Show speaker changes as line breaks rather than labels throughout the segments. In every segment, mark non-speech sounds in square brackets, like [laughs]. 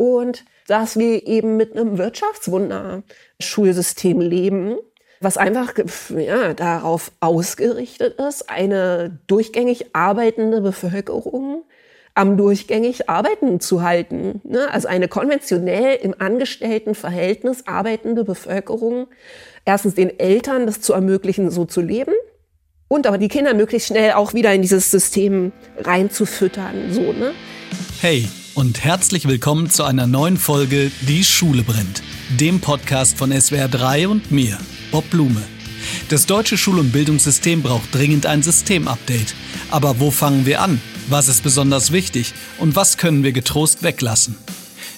und dass wir eben mit einem Wirtschaftswunder-Schulsystem leben, was einfach ja, darauf ausgerichtet ist, eine durchgängig arbeitende Bevölkerung am durchgängig Arbeiten zu halten. Ne? Also eine konventionell im Angestelltenverhältnis arbeitende Bevölkerung, erstens den Eltern das zu ermöglichen, so zu leben und aber die Kinder möglichst schnell auch wieder in dieses System reinzufüttern. So, ne?
Hey und herzlich willkommen zu einer neuen Folge Die Schule brennt, dem Podcast von SWR 3 und mir, Bob Blume. Das deutsche Schul- und Bildungssystem braucht dringend ein Systemupdate. Aber wo fangen wir an? Was ist besonders wichtig? Und was können wir getrost weglassen?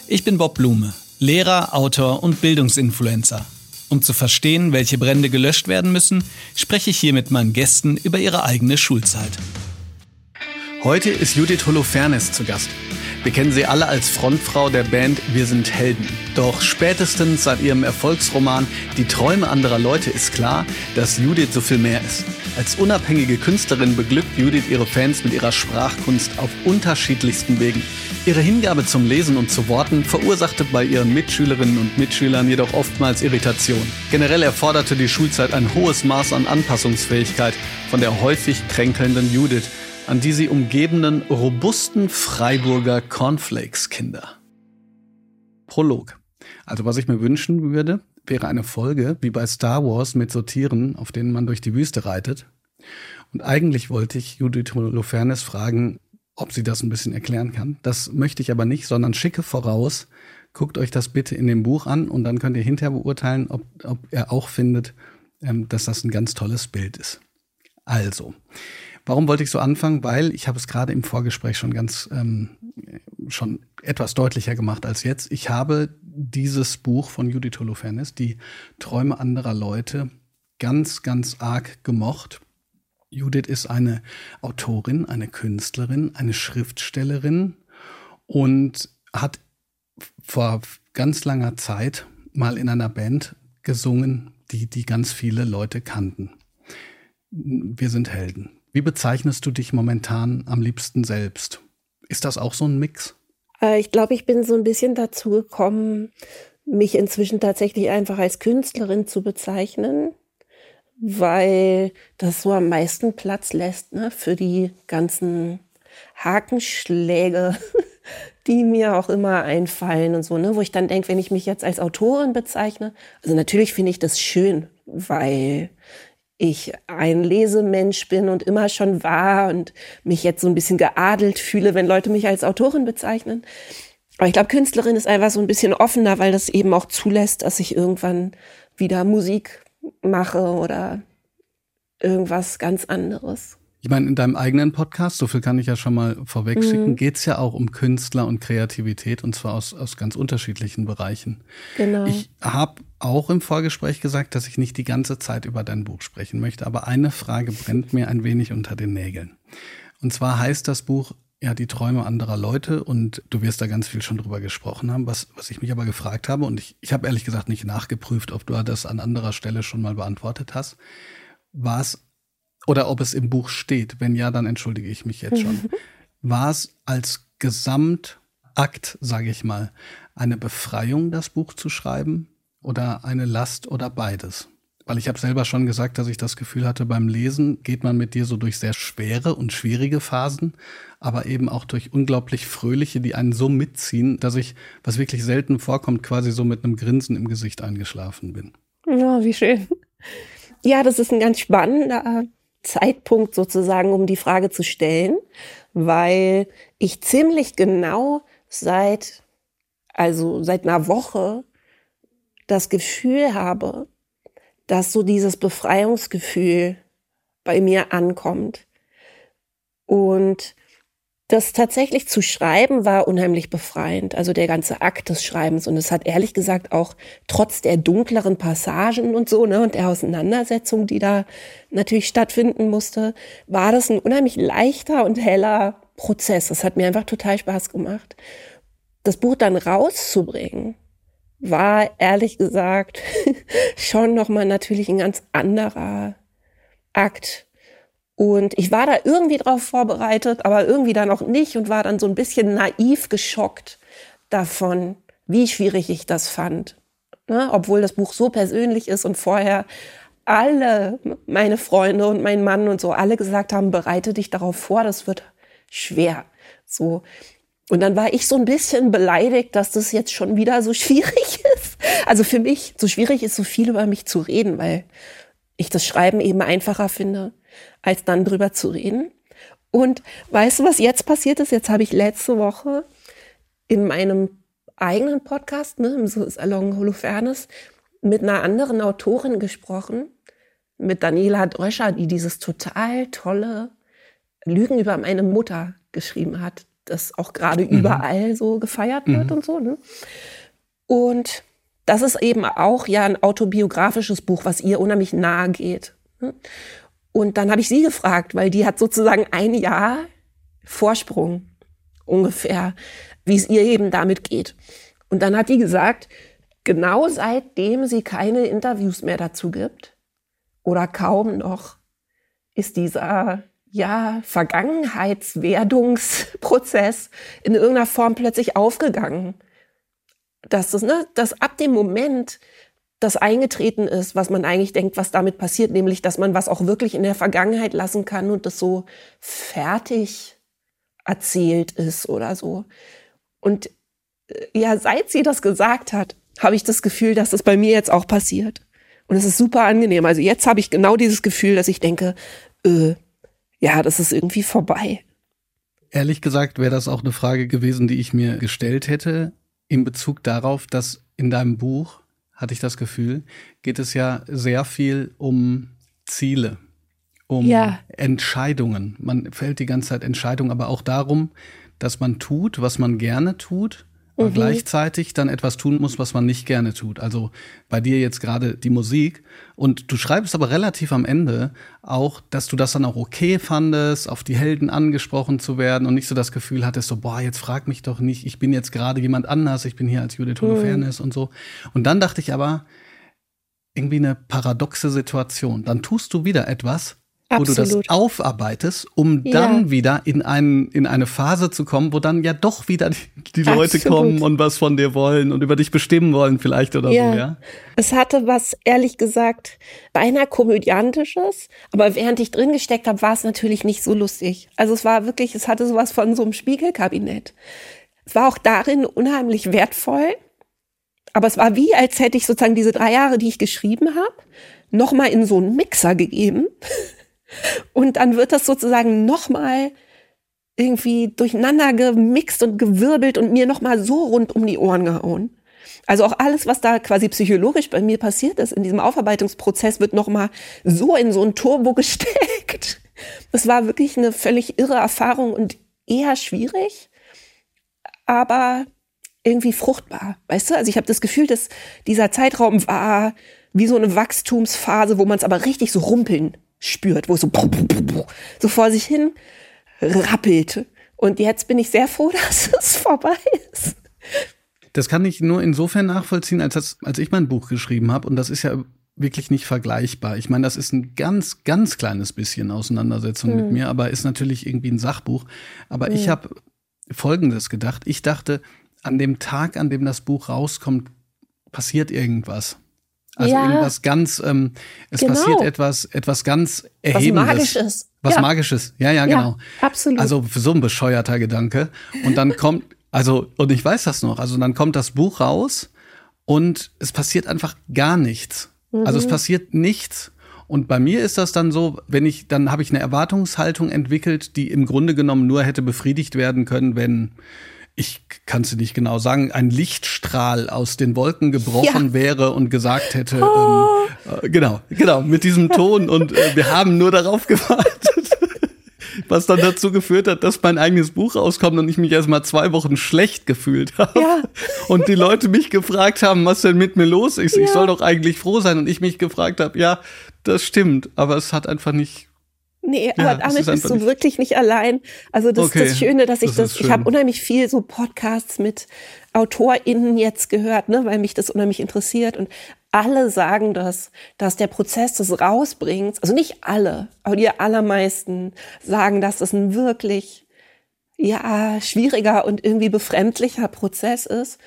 Ich bin Bob Blume, Lehrer, Autor und Bildungsinfluencer. Um zu verstehen, welche Brände gelöscht werden müssen, spreche ich hier mit meinen Gästen über ihre eigene Schulzeit. Heute ist Judith Holofernes zu Gast. Wir kennen sie alle als Frontfrau der Band Wir sind Helden. Doch spätestens seit ihrem Erfolgsroman Die Träume anderer Leute ist klar, dass Judith so viel mehr ist. Als unabhängige Künstlerin beglückt Judith ihre Fans mit ihrer Sprachkunst auf unterschiedlichsten Wegen. Ihre Hingabe zum Lesen und zu Worten verursachte bei ihren Mitschülerinnen und Mitschülern jedoch oftmals Irritation. Generell erforderte die Schulzeit ein hohes Maß an Anpassungsfähigkeit von der häufig kränkelnden Judith an die sie umgebenen robusten Freiburger Cornflakes-Kinder. Prolog. Also was ich mir wünschen würde, wäre eine Folge wie bei Star Wars mit so Tieren, auf denen man durch die Wüste reitet. Und eigentlich wollte ich Judith Holofernes fragen, ob sie das ein bisschen erklären kann. Das möchte ich aber nicht, sondern schicke voraus. Guckt euch das bitte in dem Buch an und dann könnt ihr hinterher beurteilen, ob, ob er auch findet, ähm, dass das ein ganz tolles Bild ist. Also, Warum wollte ich so anfangen? Weil ich habe es gerade im Vorgespräch schon ganz ähm, schon etwas deutlicher gemacht als jetzt. Ich habe dieses Buch von Judith Holofernes, die Träume anderer Leute, ganz, ganz arg gemocht. Judith ist eine Autorin, eine Künstlerin, eine Schriftstellerin und hat vor ganz langer Zeit mal in einer Band gesungen, die, die ganz viele Leute kannten. Wir sind Helden. Wie bezeichnest du dich momentan am liebsten selbst? Ist das auch so ein Mix?
Äh, ich glaube, ich bin so ein bisschen dazu gekommen, mich inzwischen tatsächlich einfach als Künstlerin zu bezeichnen, weil das so am meisten Platz lässt ne, für die ganzen Hakenschläge, [laughs] die mir auch immer einfallen und so, ne, wo ich dann denke, wenn ich mich jetzt als Autorin bezeichne, also natürlich finde ich das schön, weil ich ein Lesemensch bin und immer schon war und mich jetzt so ein bisschen geadelt fühle, wenn Leute mich als Autorin bezeichnen. Aber ich glaube, Künstlerin ist einfach so ein bisschen offener, weil das eben auch zulässt, dass ich irgendwann wieder Musik mache oder irgendwas ganz anderes.
Ich meine, in deinem eigenen Podcast, so viel kann ich ja schon mal vorwegschicken, mhm. geht es ja auch um Künstler und Kreativität und zwar aus, aus ganz unterschiedlichen Bereichen. Genau. Ich habe auch im Vorgespräch gesagt, dass ich nicht die ganze Zeit über dein Buch sprechen möchte, aber eine Frage brennt mir ein wenig unter den Nägeln. Und zwar heißt das Buch ja die Träume anderer Leute und du wirst da ganz viel schon drüber gesprochen haben, was, was ich mich aber gefragt habe und ich, ich habe ehrlich gesagt nicht nachgeprüft, ob du das an anderer Stelle schon mal beantwortet hast. War es oder ob es im Buch steht. Wenn ja, dann entschuldige ich mich jetzt schon. [laughs] War es als Gesamtakt, sage ich mal, eine Befreiung, das Buch zu schreiben oder eine Last oder beides? Weil ich habe selber schon gesagt, dass ich das Gefühl hatte, beim Lesen geht man mit dir so durch sehr schwere und schwierige Phasen, aber eben auch durch unglaublich fröhliche, die einen so mitziehen, dass ich, was wirklich selten vorkommt, quasi so mit einem Grinsen im Gesicht eingeschlafen bin.
Ja, wie schön. Ja, das ist ein ganz spannender Zeitpunkt sozusagen, um die Frage zu stellen, weil ich ziemlich genau seit, also seit einer Woche das Gefühl habe, dass so dieses Befreiungsgefühl bei mir ankommt. Und das tatsächlich zu schreiben war unheimlich befreiend, also der ganze Akt des Schreibens. Und es hat ehrlich gesagt auch trotz der dunkleren Passagen und so, ne, und der Auseinandersetzung, die da natürlich stattfinden musste, war das ein unheimlich leichter und heller Prozess. Das hat mir einfach total Spaß gemacht. Das Buch dann rauszubringen, war ehrlich gesagt [laughs] schon nochmal natürlich ein ganz anderer Akt und ich war da irgendwie drauf vorbereitet, aber irgendwie dann auch nicht und war dann so ein bisschen naiv geschockt, davon, wie schwierig ich das fand. Ne? Obwohl das Buch so persönlich ist und vorher alle meine Freunde und mein Mann und so alle gesagt haben, bereite dich darauf vor, das wird schwer. So. Und dann war ich so ein bisschen beleidigt, dass das jetzt schon wieder so [laughs] schwierig ist. Also für mich, so schwierig ist so viel über mich zu reden, weil ich das Schreiben eben einfacher finde, als dann drüber zu reden. Und weißt du, was jetzt passiert ist? Jetzt habe ich letzte Woche in meinem eigenen Podcast, ne, im Salon Holofernes, mit einer anderen Autorin gesprochen, mit Daniela Dröscher, die dieses total tolle Lügen über meine Mutter geschrieben hat, das auch gerade mhm. überall so gefeiert wird mhm. und so. Ne? Und das ist eben auch ja ein autobiografisches Buch, was ihr unheimlich nahe geht. Ne? Und dann habe ich sie gefragt, weil die hat sozusagen ein Jahr Vorsprung ungefähr, wie es ihr eben damit geht. Und dann hat die gesagt, genau seitdem sie keine Interviews mehr dazu gibt oder kaum noch, ist dieser ja, Vergangenheitswerdungsprozess in irgendeiner Form plötzlich aufgegangen. Dass, das, ne, dass ab dem Moment, das eingetreten ist, was man eigentlich denkt, was damit passiert, nämlich, dass man was auch wirklich in der Vergangenheit lassen kann und das so fertig erzählt ist oder so. Und äh, ja, seit sie das gesagt hat, habe ich das Gefühl, dass das bei mir jetzt auch passiert. Und es ist super angenehm. Also jetzt habe ich genau dieses Gefühl, dass ich denke, äh, ja, das ist irgendwie vorbei.
Ehrlich gesagt wäre das auch eine Frage gewesen, die ich mir gestellt hätte, in Bezug darauf, dass in deinem Buch, hatte ich das Gefühl, geht es ja sehr viel um Ziele, um ja. Entscheidungen. Man fällt die ganze Zeit Entscheidungen, aber auch darum, dass man tut, was man gerne tut aber mhm. gleichzeitig dann etwas tun muss, was man nicht gerne tut. Also bei dir jetzt gerade die Musik. Und du schreibst aber relativ am Ende auch, dass du das dann auch okay fandest, auf die Helden angesprochen zu werden und nicht so das Gefühl hattest, so, boah, jetzt frag mich doch nicht, ich bin jetzt gerade jemand anders, ich bin hier als Judith Holofernes mhm. und so. Und dann dachte ich aber, irgendwie eine paradoxe Situation. Dann tust du wieder etwas, Absolut. wo du das aufarbeitest, um ja. dann wieder in, ein, in eine Phase zu kommen, wo dann ja doch wieder die, die Leute kommen und was von dir wollen und über dich bestimmen wollen vielleicht oder ja. so, ja?
Es hatte was, ehrlich gesagt, beinahe komödiantisches, aber während ich drin gesteckt habe, war es natürlich nicht so lustig. Also es war wirklich, es hatte sowas von so einem Spiegelkabinett. Es war auch darin unheimlich wertvoll, aber es war wie, als hätte ich sozusagen diese drei Jahre, die ich geschrieben habe, nochmal in so einen Mixer gegeben [laughs] und dann wird das sozusagen nochmal irgendwie durcheinander gemixt und gewirbelt und mir nochmal so rund um die Ohren gehauen. Also auch alles, was da quasi psychologisch bei mir passiert ist in diesem Aufarbeitungsprozess, wird nochmal so in so ein Turbo [laughs] gesteckt. Das war wirklich eine völlig irre Erfahrung und eher schwierig, aber irgendwie fruchtbar. Weißt du, also ich habe das Gefühl, dass dieser Zeitraum war wie so eine Wachstumsphase, wo man es aber richtig so rumpeln spürt, wo es so, so vor sich hin rappelt. Und jetzt bin ich sehr froh, [laughs] dass es vorbei ist.
Das kann ich nur insofern nachvollziehen, als, das, als ich mein Buch geschrieben habe. Und das ist ja wirklich nicht vergleichbar. Ich meine, das ist ein ganz, ganz kleines bisschen Auseinandersetzung hm. mit mir, aber ist natürlich irgendwie ein Sachbuch. Aber hm. ich habe Folgendes gedacht. Ich dachte, an dem Tag, an dem das Buch rauskommt, passiert irgendwas. Also ja. irgendwas ganz, ähm, es genau. passiert etwas, etwas ganz Erhebendes. Was Magisches. Was ja. Magisches. Ja, ja, genau. Ja,
absolut.
Also so ein bescheuerter Gedanke. Und dann kommt, also, und ich weiß das noch, also dann kommt das Buch raus und es passiert einfach gar nichts. Mhm. Also es mhm. passiert nichts. Und bei mir ist das dann so, wenn ich, dann habe ich eine Erwartungshaltung entwickelt, die im Grunde genommen nur hätte befriedigt werden können, wenn ich kann es nicht genau sagen, ein Lichtstrahl aus den Wolken gebrochen ja. wäre und gesagt hätte, oh. ähm, äh, genau, genau, mit diesem Ton und äh, wir haben nur darauf [laughs] gewartet. Was dann dazu geführt hat, dass mein eigenes Buch rauskommt und ich mich erst mal zwei Wochen schlecht gefühlt habe. Ja. Und die Leute mich gefragt haben, was denn mit mir los ist. Ja. Ich soll doch eigentlich froh sein. Und ich mich gefragt habe, ja, das stimmt. Aber es hat einfach nicht
Nee, ja, aber damit bist du wirklich nicht allein. Also das okay. ist das Schöne, dass ich das, das ich habe unheimlich viel so Podcasts mit AutorInnen jetzt gehört, ne, weil mich das unheimlich interessiert und alle sagen das, dass der Prozess des Rausbringens, also nicht alle, aber die allermeisten sagen, dass das ein wirklich ja schwieriger und irgendwie befremdlicher Prozess ist.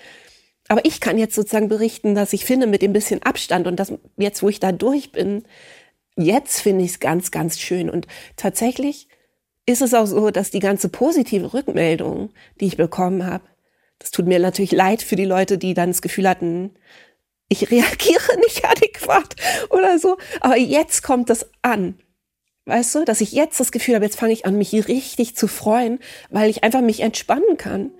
Aber ich kann jetzt sozusagen berichten, dass ich finde, mit dem bisschen Abstand und das jetzt, wo ich da durch bin, jetzt finde ich es ganz, ganz schön. Und tatsächlich ist es auch so, dass die ganze positive Rückmeldung, die ich bekommen habe, das tut mir natürlich leid für die Leute, die dann das Gefühl hatten, ich reagiere [laughs] nicht adäquat oder so. Aber jetzt kommt das an. Weißt du, dass ich jetzt das Gefühl habe, jetzt fange ich an, mich richtig zu freuen, weil ich einfach mich entspannen kann.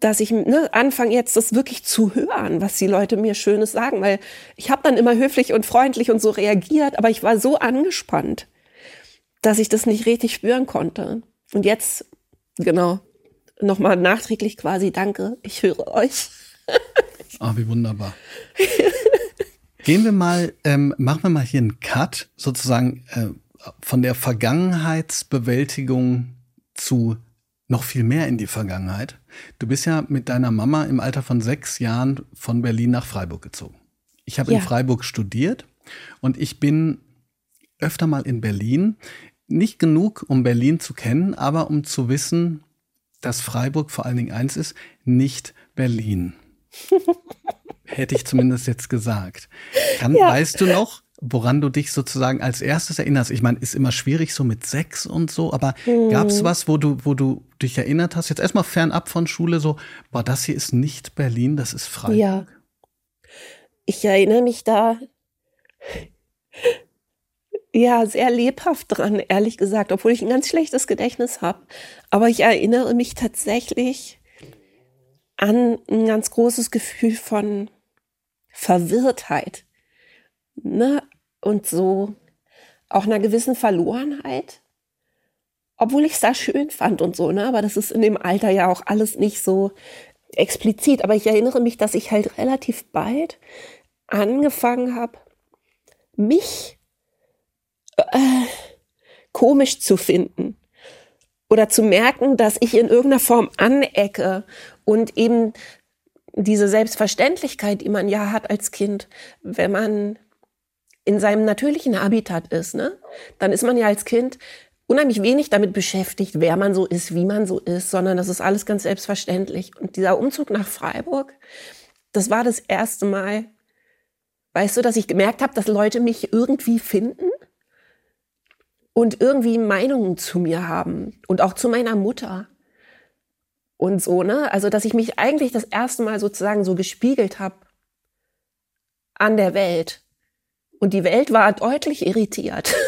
Dass ich ne, anfange jetzt das wirklich zu hören, was die Leute mir Schönes sagen, weil ich habe dann immer höflich und freundlich und so reagiert, aber ich war so angespannt, dass ich das nicht richtig spüren konnte. Und jetzt, genau, nochmal nachträglich quasi danke, ich höre euch. [laughs]
Ah, wie wunderbar. Gehen wir mal, ähm, machen wir mal hier einen Cut, sozusagen äh, von der Vergangenheitsbewältigung zu noch viel mehr in die Vergangenheit. Du bist ja mit deiner Mama im Alter von sechs Jahren von Berlin nach Freiburg gezogen. Ich habe ja. in Freiburg studiert und ich bin öfter mal in Berlin. Nicht genug, um Berlin zu kennen, aber um zu wissen, dass Freiburg vor allen Dingen eins ist, nicht Berlin. [laughs] Hätte ich zumindest jetzt gesagt. Dann ja. weißt du noch, woran du dich sozusagen als erstes erinnerst? Ich meine, ist immer schwierig so mit sechs und so, aber mhm. gab es was, wo du, wo du dich erinnert hast? Jetzt erstmal fernab von Schule, so, boah, das hier ist nicht Berlin, das ist Freiburg.
Ja. Ich erinnere mich da [laughs] ja sehr lebhaft dran, ehrlich gesagt, obwohl ich ein ganz schlechtes Gedächtnis habe. Aber ich erinnere mich tatsächlich an ein ganz großes Gefühl von Verwirrtheit. Ne? Und so auch einer gewissen Verlorenheit. Obwohl ich es da schön fand und so, ne? Aber das ist in dem Alter ja auch alles nicht so explizit. Aber ich erinnere mich, dass ich halt relativ bald angefangen habe, mich äh, komisch zu finden oder zu merken, dass ich in irgendeiner Form anecke und eben diese Selbstverständlichkeit, die man ja hat als Kind, wenn man in seinem natürlichen Habitat ist, ne, dann ist man ja als Kind unheimlich wenig damit beschäftigt, wer man so ist, wie man so ist, sondern das ist alles ganz selbstverständlich. Und dieser Umzug nach Freiburg, das war das erste Mal, weißt du, dass ich gemerkt habe, dass Leute mich irgendwie finden und irgendwie Meinungen zu mir haben und auch zu meiner Mutter und so, ne? Also, dass ich mich eigentlich das erste Mal sozusagen so gespiegelt habe an der Welt. Und die Welt war deutlich irritiert. [laughs]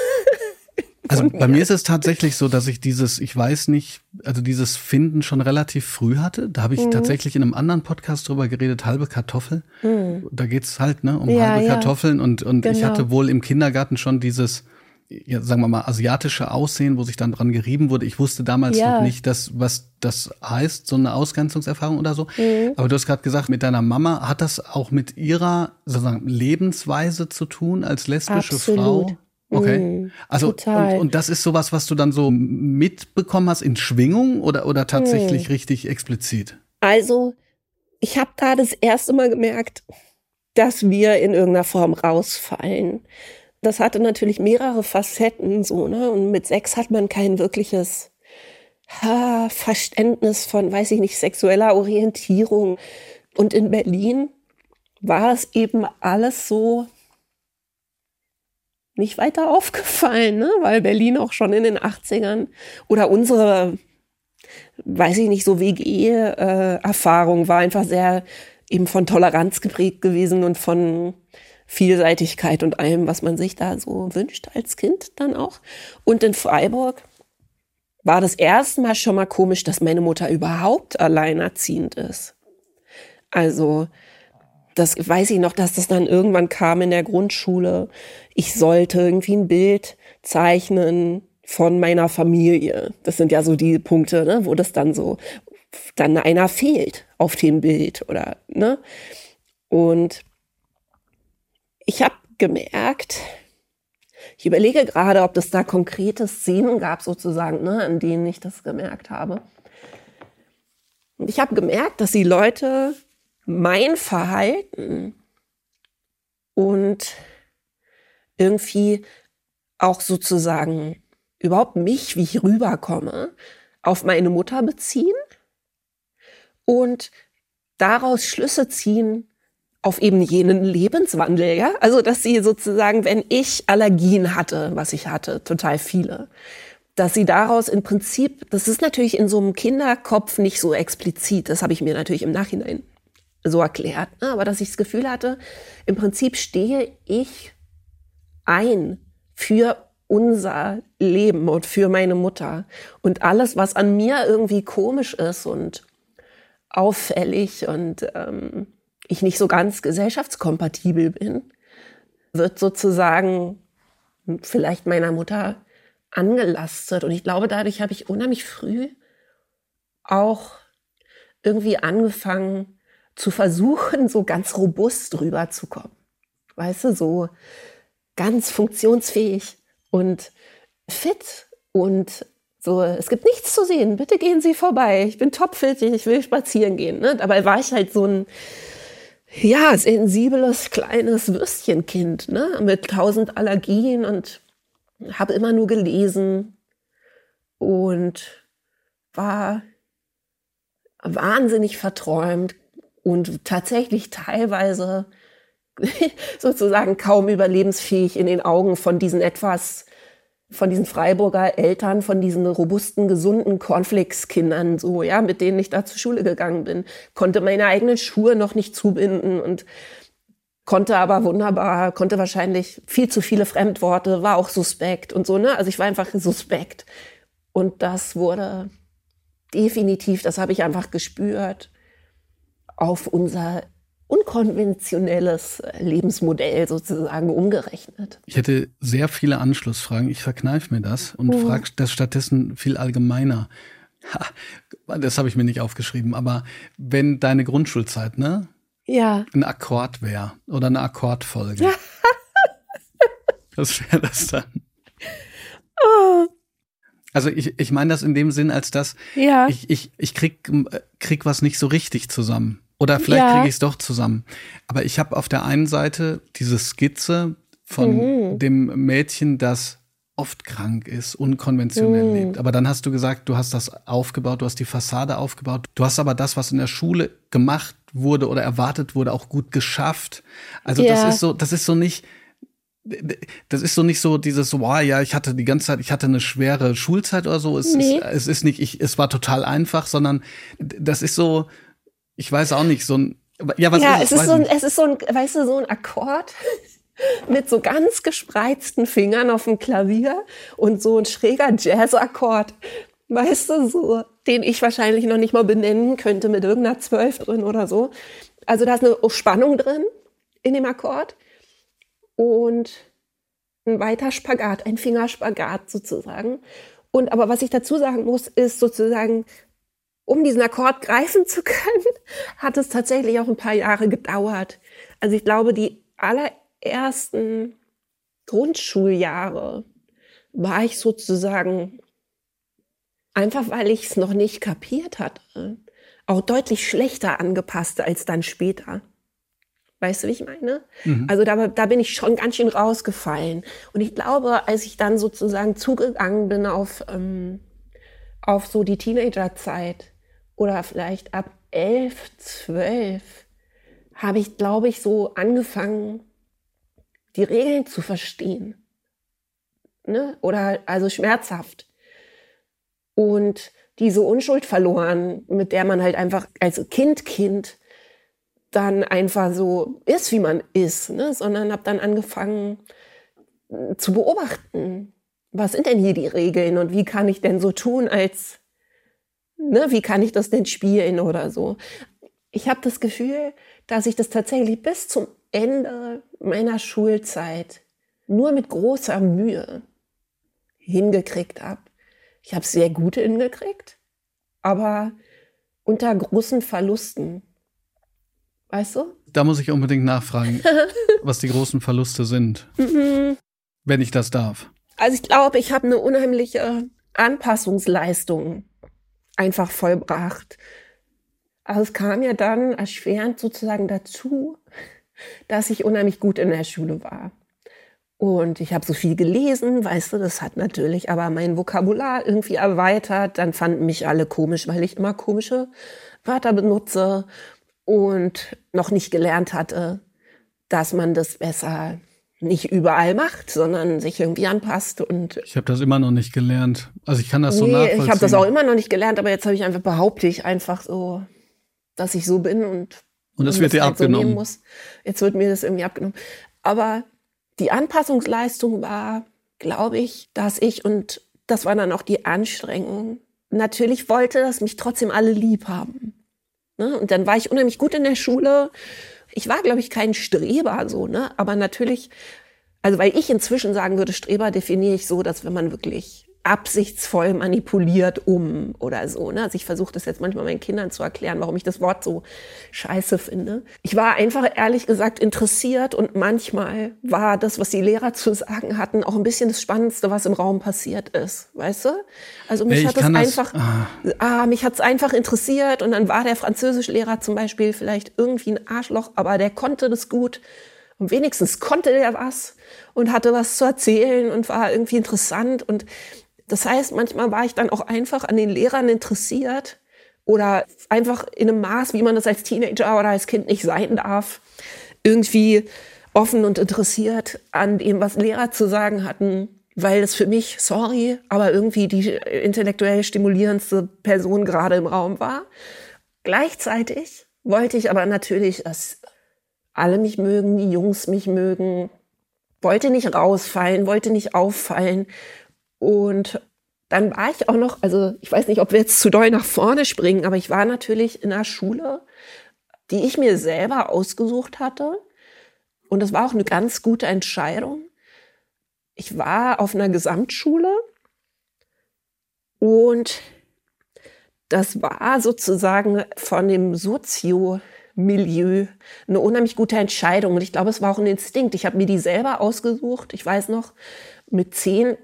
Also bei mir ist es tatsächlich so, dass ich dieses, ich weiß nicht, also dieses Finden schon relativ früh hatte. Da habe ich mhm. tatsächlich in einem anderen Podcast drüber geredet, halbe Kartoffel. Mhm. Da geht's halt ne, um ja, halbe ja. Kartoffeln und, und genau. ich hatte wohl im Kindergarten schon dieses, ja, sagen wir mal, asiatische Aussehen, wo sich dann dran gerieben wurde. Ich wusste damals ja. noch nicht, dass, was das heißt, so eine Ausgrenzungserfahrung oder so. Mhm. Aber du hast gerade gesagt, mit deiner Mama, hat das auch mit ihrer sozusagen Lebensweise zu tun als lesbische Absolut. Frau? Okay. Mhm, also und, und das ist sowas, was du dann so mitbekommen hast in Schwingung oder oder tatsächlich mhm. richtig explizit?
Also, ich habe gerade das erste Mal gemerkt, dass wir in irgendeiner Form rausfallen das hatte natürlich mehrere Facetten, so, ne? Und mit Sex hat man kein wirkliches ha, Verständnis von, weiß ich nicht, sexueller Orientierung. Und in Berlin war es eben alles so nicht weiter aufgefallen, ne? weil Berlin auch schon in den 80ern oder unsere, weiß ich nicht, so WG-Erfahrung äh, war einfach sehr eben von Toleranz geprägt gewesen und von Vielseitigkeit und allem, was man sich da so wünscht als Kind dann auch. Und in Freiburg war das erste Mal schon mal komisch, dass meine Mutter überhaupt alleinerziehend ist. Also, das weiß ich noch, dass das dann irgendwann kam in der Grundschule. Ich sollte irgendwie ein Bild zeichnen von meiner Familie. Das sind ja so die Punkte, ne, wo das dann so, dann einer fehlt auf dem Bild oder, ne? Und ich habe gemerkt, ich überlege gerade, ob es da konkrete Szenen gab, sozusagen, ne, an denen ich das gemerkt habe. Und ich habe gemerkt, dass die Leute mein Verhalten und irgendwie auch sozusagen überhaupt mich, wie ich rüberkomme, auf meine Mutter beziehen und daraus Schlüsse ziehen auf eben jenen Lebenswandel, ja? Also, dass sie sozusagen, wenn ich Allergien hatte, was ich hatte, total viele, dass sie daraus im Prinzip, das ist natürlich in so einem Kinderkopf nicht so explizit, das habe ich mir natürlich im Nachhinein so erklärt, ne? aber dass ich das Gefühl hatte, im Prinzip stehe ich ein für unser Leben und für meine Mutter. Und alles, was an mir irgendwie komisch ist und auffällig und ähm, ich nicht so ganz gesellschaftskompatibel bin, wird sozusagen vielleicht meiner Mutter angelastet. Und ich glaube, dadurch habe ich unheimlich früh auch irgendwie angefangen zu versuchen, so ganz robust rüberzukommen. Weißt du, so ganz funktionsfähig und fit und so, es gibt nichts zu sehen, bitte gehen Sie vorbei, ich bin topfit, ich will spazieren gehen. Ne? Dabei war ich halt so ein, ja, sensibles kleines Würstchenkind, ne? mit tausend Allergien und habe immer nur gelesen und war wahnsinnig verträumt und tatsächlich teilweise [laughs] sozusagen kaum überlebensfähig in den Augen von diesen etwas, von diesen Freiburger Eltern, von diesen robusten, gesunden Cornflakes-Kindern, so, ja, mit denen ich da zur Schule gegangen bin, konnte meine eigenen Schuhe noch nicht zubinden und konnte aber wunderbar, konnte wahrscheinlich viel zu viele Fremdworte, war auch suspekt und so, ne? Also ich war einfach suspekt. Und das wurde definitiv, das habe ich einfach gespürt, auf unser unkonventionelles Lebensmodell sozusagen umgerechnet.
Ich hätte sehr viele Anschlussfragen. Ich verkneife mir das und mhm. frage das stattdessen viel allgemeiner. Ha, das habe ich mir nicht aufgeschrieben, aber wenn deine Grundschulzeit, ne?
Ja.
Ein Akkord wäre oder eine Akkordfolge. Ja. [laughs] Was wäre das dann? Oh. Also ich, ich meine das in dem Sinn, als dass ja. ich, ich, ich krieg, krieg was nicht so richtig zusammen. Oder vielleicht ja. kriege ich es doch zusammen. Aber ich habe auf der einen Seite diese Skizze von mhm. dem Mädchen, das oft krank ist, unkonventionell mhm. lebt. Aber dann hast du gesagt, du hast das aufgebaut, du hast die Fassade aufgebaut. Du hast aber das, was in der Schule gemacht wurde oder erwartet wurde, auch gut geschafft. Also ja. das ist so, das ist so nicht, das ist so nicht so dieses, wow, ja, ich hatte die ganze Zeit, ich hatte eine schwere Schulzeit oder so. Es, nee. ist, es ist nicht, ich, es war total einfach, sondern das ist so, ich weiß auch nicht, so ein.
Ja, was ja, ist es? Es ist, so ein, es ist so ein, weißt du, so ein Akkord [laughs] mit so ganz gespreizten Fingern auf dem Klavier und so ein schräger Jazzakkord, weißt du, so, den ich wahrscheinlich noch nicht mal benennen könnte mit irgendeiner Zwölf drin oder so. Also da ist eine Spannung drin in dem Akkord und ein weiter Spagat, ein Fingerspagat sozusagen. Und aber was ich dazu sagen muss, ist sozusagen, um diesen Akkord [laughs] greifen zu können, hat es tatsächlich auch ein paar Jahre gedauert. Also ich glaube, die allerersten Grundschuljahre war ich sozusagen einfach, weil ich es noch nicht kapiert hatte, auch deutlich schlechter angepasst als dann später. Weißt du, wie ich meine? Mhm. Also da, da bin ich schon ganz schön rausgefallen. Und ich glaube, als ich dann sozusagen zugegangen bin auf, ähm, auf so die Teenagerzeit, oder vielleicht ab elf, zwölf habe ich, glaube ich, so angefangen, die Regeln zu verstehen. Ne? Oder also schmerzhaft. Und diese Unschuld verloren, mit der man halt einfach als Kind, Kind dann einfach so ist, wie man ist, ne? sondern habe dann angefangen zu beobachten, was sind denn hier die Regeln und wie kann ich denn so tun, als Ne, wie kann ich das denn spielen oder so? Ich habe das Gefühl, dass ich das tatsächlich bis zum Ende meiner Schulzeit nur mit großer Mühe hingekriegt habe. Ich habe sehr gut hingekriegt, aber unter großen Verlusten. Weißt du?
Da muss ich unbedingt nachfragen, [laughs] was die großen Verluste sind, mhm. wenn ich das darf.
Also ich glaube, ich habe eine unheimliche Anpassungsleistung einfach vollbracht. Also es kam ja dann erschwerend sozusagen dazu, dass ich unheimlich gut in der Schule war. Und ich habe so viel gelesen, weißt du, das hat natürlich aber mein Vokabular irgendwie erweitert. Dann fanden mich alle komisch, weil ich immer komische Wörter benutze und noch nicht gelernt hatte, dass man das besser nicht überall macht, sondern sich irgendwie anpasst und
ich habe das immer noch nicht gelernt. Also ich kann das nee, so nachvollziehen.
Ich habe das auch immer noch nicht gelernt, aber jetzt habe ich einfach behaupte ich einfach so, dass ich so bin und
und das wird dir halt abgenommen. So
jetzt wird mir das irgendwie abgenommen. Aber die Anpassungsleistung war, glaube ich, dass ich und das war dann auch die Anstrengung. Natürlich wollte, dass mich trotzdem alle lieb haben. Ne? Und dann war ich unheimlich gut in der Schule ich war, glaube ich, kein Streber so, ne? Aber natürlich, also weil ich inzwischen sagen würde, Streber definiere ich so, dass wenn man wirklich absichtsvoll manipuliert um oder so. Ne? Also ich versuche das jetzt manchmal meinen Kindern zu erklären, warum ich das Wort so scheiße finde. Ich war einfach ehrlich gesagt interessiert und manchmal war das, was die Lehrer zu sagen hatten, auch ein bisschen das Spannendste, was im Raum passiert ist. Weißt du? Also mich
ich
hat das einfach, ah. ah, mich hat's einfach interessiert und dann war der Französischlehrer zum Beispiel vielleicht irgendwie ein Arschloch, aber der konnte das gut. Und wenigstens konnte der was und hatte was zu erzählen und war irgendwie interessant. Und das heißt, manchmal war ich dann auch einfach an den Lehrern interessiert oder einfach in einem Maß, wie man das als Teenager oder als Kind nicht sein darf, irgendwie offen und interessiert an dem, was Lehrer zu sagen hatten, weil es für mich, sorry, aber irgendwie die intellektuell stimulierendste Person gerade im Raum war. Gleichzeitig wollte ich aber natürlich, dass alle mich mögen, die Jungs mich mögen, wollte nicht rausfallen, wollte nicht auffallen, und dann war ich auch noch, also ich weiß nicht, ob wir jetzt zu doll nach vorne springen, aber ich war natürlich in einer Schule, die ich mir selber ausgesucht hatte. Und das war auch eine ganz gute Entscheidung. Ich war auf einer Gesamtschule und das war sozusagen von dem Sozio-Milieu eine unheimlich gute Entscheidung. Und ich glaube, es war auch ein Instinkt. Ich habe mir die selber ausgesucht. Ich weiß noch, mit zehn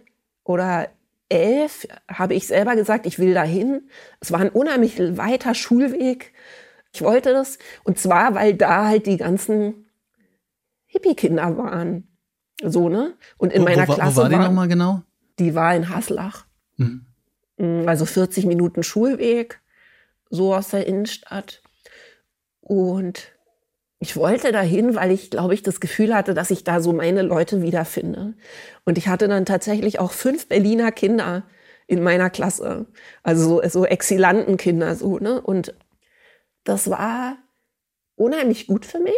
oder elf habe ich selber gesagt, ich will dahin. Es war ein unheimlich weiter Schulweg. Ich wollte das. Und zwar, weil da halt die ganzen Hippie-Kinder waren. So, ne? Und in
wo,
meiner
wo,
Klasse.
Wo war die nochmal genau?
Die war in Haslach. Mhm. Mm, also 40 Minuten Schulweg, so aus der Innenstadt. Und ich wollte dahin, weil ich, glaube ich, das Gefühl hatte, dass ich da so meine Leute wiederfinde. Und ich hatte dann tatsächlich auch fünf Berliner Kinder in meiner Klasse. Also so, so Exilantenkinder, so, ne? Und das war unheimlich gut für mich.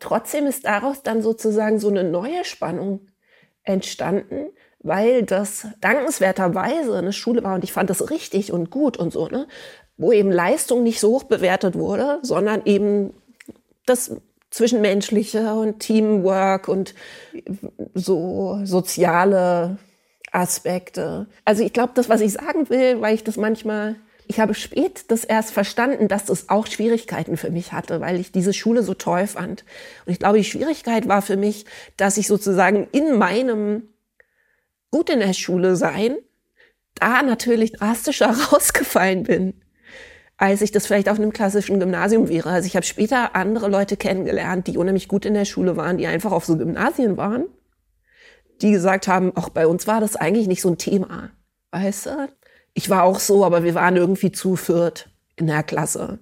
Trotzdem ist daraus dann sozusagen so eine neue Spannung entstanden, weil das dankenswerterweise eine Schule war und ich fand das richtig und gut und so, ne? Wo eben Leistung nicht so hoch bewertet wurde, sondern eben das Zwischenmenschliche und Teamwork und so soziale Aspekte. Also ich glaube, das, was ich sagen will, weil ich das manchmal, ich habe spät das erst verstanden, dass das auch Schwierigkeiten für mich hatte, weil ich diese Schule so toll fand. Und ich glaube, die Schwierigkeit war für mich, dass ich sozusagen in meinem gut in der Schule sein, da natürlich drastischer [laughs] rausgefallen bin als ich das vielleicht auf einem klassischen Gymnasium wäre. Also ich habe später andere Leute kennengelernt, die unheimlich gut in der Schule waren, die einfach auf so Gymnasien waren, die gesagt haben, auch bei uns war das eigentlich nicht so ein Thema. Weißt du? Ich war auch so, aber wir waren irgendwie zu viert in der Klasse.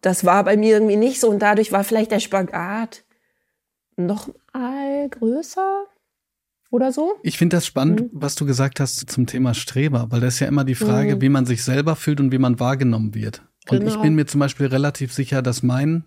Das war bei mir irgendwie nicht so und dadurch war vielleicht der Spagat noch mal größer oder so.
Ich finde das spannend, mhm. was du gesagt hast zum Thema Streber, weil das ist ja immer die Frage, mhm. wie man sich selber fühlt und wie man wahrgenommen wird. Und genau. ich bin mir zum Beispiel relativ sicher, dass mein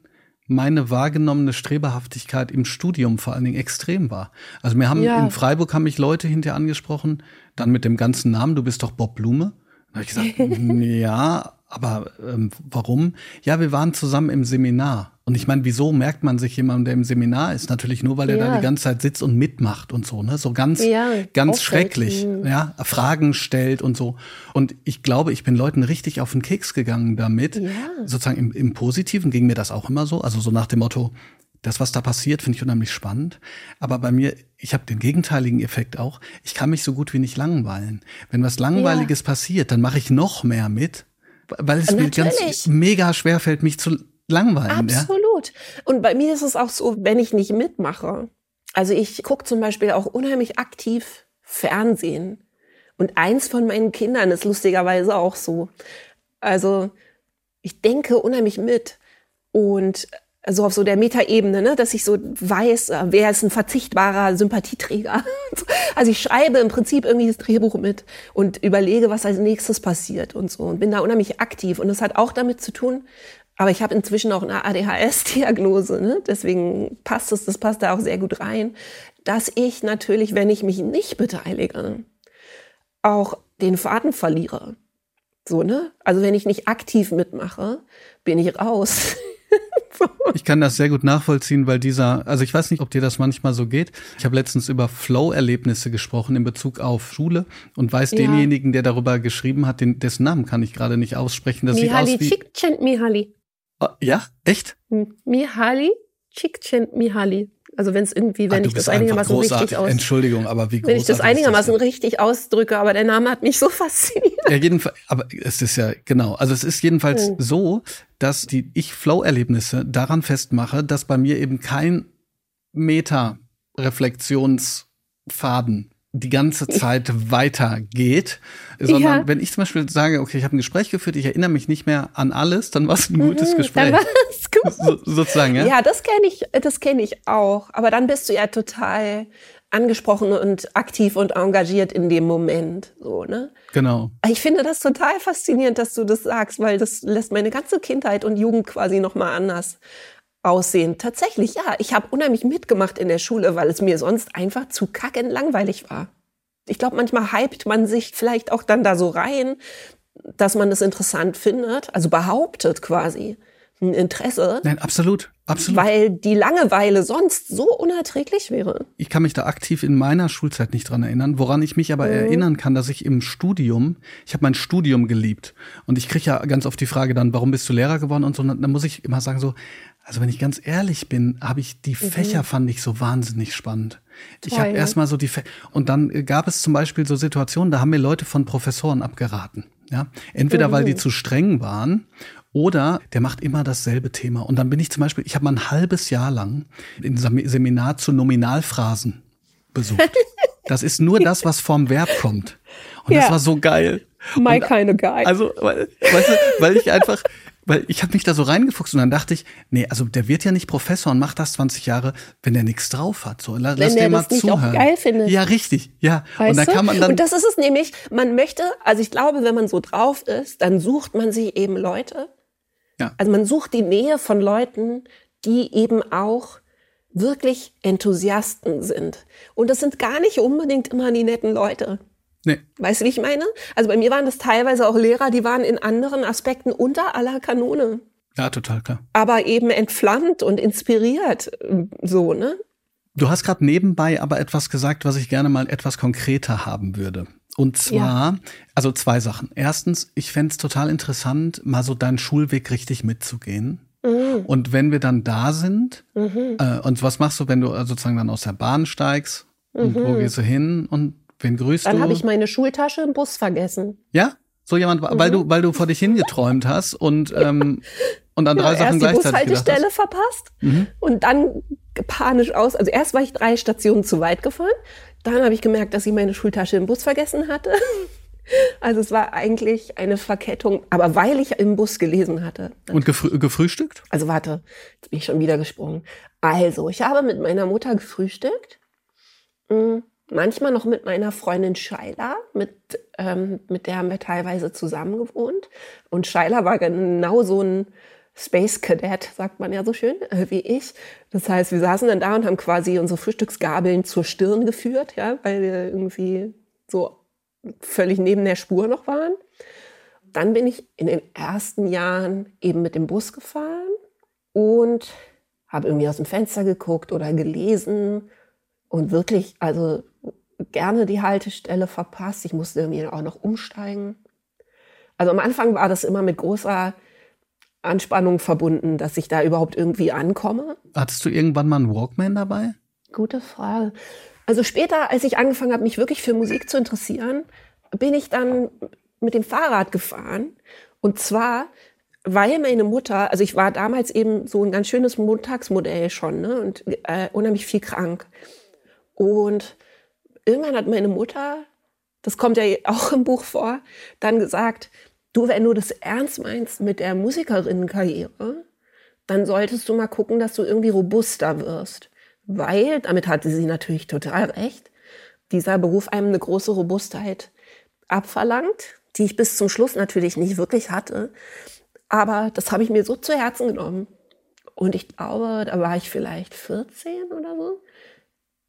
meine wahrgenommene Streberhaftigkeit im Studium vor allen Dingen extrem war. Also wir haben ja. in Freiburg haben mich Leute hinterher angesprochen, dann mit dem ganzen Namen, du bist doch Bob Blume. Da habe ich gesagt, [laughs] ja, aber ähm, warum? Ja, wir waren zusammen im Seminar. Und ich meine, wieso merkt man sich jemanden, der im Seminar ist? Natürlich nur, weil er ja. da die ganze Zeit sitzt und mitmacht und so, ne? So ganz, ja, ganz schrecklich, mhm. ja? Fragen stellt und so. Und ich glaube, ich bin Leuten richtig auf den Keks gegangen damit. Ja. Sozusagen im, im Positiven ging mir das auch immer so. Also so nach dem Motto, das, was da passiert, finde ich unheimlich spannend. Aber bei mir, ich habe den gegenteiligen Effekt auch. Ich kann mich so gut wie nicht langweilen. Wenn was Langweiliges ja. passiert, dann mache ich noch mehr mit, weil es Natürlich. mir ganz mega schwer fällt, mich zu langweilen.
Absolut. Ja? Und bei mir ist es auch so, wenn ich nicht mitmache, Also ich gucke zum Beispiel auch unheimlich aktiv Fernsehen. Und eins von meinen Kindern ist lustigerweise auch so. Also ich denke unheimlich mit. Und so auf so der Metaebene, ne, dass ich so weiß, äh, wer ist ein verzichtbarer Sympathieträger. [laughs] Also ich schreibe im Prinzip irgendwie das Drehbuch mit und überlege, was als nächstes passiert und so und bin da unheimlich aktiv. Und das hat auch damit zu tun, aber ich habe inzwischen auch eine ADHS-Diagnose, ne? deswegen passt es, das passt da auch sehr gut rein, dass ich natürlich, wenn ich mich nicht beteilige, auch den Faden verliere. So, ne? Also wenn ich nicht aktiv mitmache, bin ich raus. [laughs]
Ich kann das sehr gut nachvollziehen, weil dieser, also ich weiß nicht, ob dir das manchmal so geht. Ich habe letztens über Flow-Erlebnisse gesprochen in Bezug auf Schule und weiß ja. denjenigen, der darüber geschrieben hat, den, dessen Namen kann ich gerade nicht aussprechen. Das
Mihaly
sieht
aus wie Mihaly.
Oh, ja, echt?
Mihaly Mihaly. Also wenn es irgendwie, wenn
ah,
ich das einigermaßen richtig aus
Entschuldigung, aber wie
Wenn ich das einigermaßen das richtig ausdrücke, aber der Name hat mich so [laughs] fasziniert.
Ja, jedenfalls, aber es ist ja genau, also es ist jedenfalls oh. so, dass die ich Flow Erlebnisse daran festmache, dass bei mir eben kein Meta Reflexionsfaden die ganze Zeit weitergeht, sondern ja. wenn ich zum Beispiel sage, okay, ich habe ein Gespräch geführt, ich erinnere mich nicht mehr an alles, dann war es ein gutes mhm, Gespräch. Dann gut. So, sozusagen, ja.
Ja, das kenne ich, das kenne ich auch. Aber dann bist du ja total angesprochen und aktiv und engagiert in dem Moment, so, ne?
Genau.
Ich finde das total faszinierend, dass du das sagst, weil das lässt meine ganze Kindheit und Jugend quasi noch mal anders aussehen. Tatsächlich, ja. Ich habe unheimlich mitgemacht in der Schule, weil es mir sonst einfach zu kacken langweilig war. Ich glaube, manchmal hypt man sich vielleicht auch dann da so rein, dass man das interessant findet, also behauptet quasi ein Interesse.
Nein, absolut, absolut.
Weil die Langeweile sonst so unerträglich wäre.
Ich kann mich da aktiv in meiner Schulzeit nicht dran erinnern. Woran ich mich aber mhm. erinnern kann, dass ich im Studium, ich habe mein Studium geliebt. Und ich kriege ja ganz oft die Frage dann, warum bist du Lehrer geworden und so. Und dann muss ich immer sagen so, also wenn ich ganz ehrlich bin, habe ich die mhm. Fächer fand ich so wahnsinnig spannend. Toll, ich habe erstmal so die Fä und dann gab es zum Beispiel so Situationen, da haben mir Leute von Professoren abgeraten. Ja, entweder mhm. weil die mhm. zu streng waren oder der macht immer dasselbe Thema. Und dann bin ich zum Beispiel, ich habe mal ein halbes Jahr lang ein Seminar zu Nominalphrasen besucht. [laughs] Das ist nur das, was vom Verb kommt. Und ja. das war so geil.
My kind of guy.
Also, weil, weißt du, weil ich einfach, weil ich habe mich da so reingefuchst und dann dachte ich, nee, also der wird ja nicht Professor und macht das 20 Jahre, wenn der nichts drauf hat. So, lass wenn der mal das zuhören. Nicht auch geil findet. Ja, richtig. Ja.
Weißt und da kann man dann. Und das ist es nämlich. Man möchte, also ich glaube, wenn man so drauf ist, dann sucht man sich eben Leute. Ja. Also man sucht die Nähe von Leuten, die eben auch wirklich Enthusiasten sind. Und das sind gar nicht unbedingt immer die netten Leute. Nee. Weißt du, wie ich meine? Also bei mir waren das teilweise auch Lehrer, die waren in anderen Aspekten unter aller Kanone.
Ja, total klar.
Aber eben entflammt und inspiriert, so, ne?
Du hast gerade nebenbei aber etwas gesagt, was ich gerne mal etwas konkreter haben würde. Und zwar, ja. also zwei Sachen. Erstens, ich fände es total interessant, mal so deinen Schulweg richtig mitzugehen. Mhm. Und wenn wir dann da sind, mhm. äh, und was machst du, wenn du sozusagen dann aus der Bahn steigst? Und mhm. wo gehst du hin? Und Wen grüßt
Dann
du?
Dann habe ich meine Schultasche im Bus vergessen.
Ja? So jemand, mhm. weil du, weil du vor dich hingeträumt hast und, [laughs] ähm, und an drei ja, Sachen erst gleichzeitig
die Bushaltestelle verpasst mhm. und dann panisch aus. Also erst war ich drei Stationen zu weit gefahren. Dann habe ich gemerkt, dass ich meine Schultasche im Bus vergessen hatte. [laughs] Also es war eigentlich eine Verkettung, aber weil ich im Bus gelesen hatte.
Und gefrü gefrühstückt?
Also warte, jetzt bin ich schon wieder gesprungen. Also, ich habe mit meiner Mutter gefrühstückt. Mhm manchmal noch mit meiner Freundin Shaila, mit, ähm, mit der haben wir teilweise zusammen gewohnt. Und Shaila war genau so ein Space Cadet, sagt man ja so schön, äh, wie ich. Das heißt, wir saßen dann da und haben quasi unsere Frühstücksgabeln zur Stirn geführt, ja, weil wir irgendwie so völlig neben der Spur noch waren. Dann bin ich in den ersten Jahren eben mit dem Bus gefahren und habe irgendwie aus dem Fenster geguckt oder gelesen und wirklich, also gerne die Haltestelle verpasst. Ich musste irgendwie auch noch umsteigen. Also am Anfang war das immer mit großer Anspannung verbunden, dass ich da überhaupt irgendwie ankomme.
Hattest du irgendwann mal einen Walkman dabei?
Gute Frage. Also später, als ich angefangen habe, mich wirklich für Musik zu interessieren, bin ich dann mit dem Fahrrad gefahren. Und zwar, weil meine Mutter, also ich war damals eben so ein ganz schönes Montagsmodell schon ne, und äh, unheimlich viel krank. Und irgendwann hat meine Mutter, das kommt ja auch im Buch vor, dann gesagt, du, wenn du das ernst meinst mit der Musikerinnenkarriere, dann solltest du mal gucken, dass du irgendwie robuster wirst. Weil, damit hatte sie natürlich total recht, dieser Beruf einem eine große Robustheit abverlangt, die ich bis zum Schluss natürlich nicht wirklich hatte. Aber das habe ich mir so zu Herzen genommen. Und ich glaube, da war ich vielleicht 14 oder so,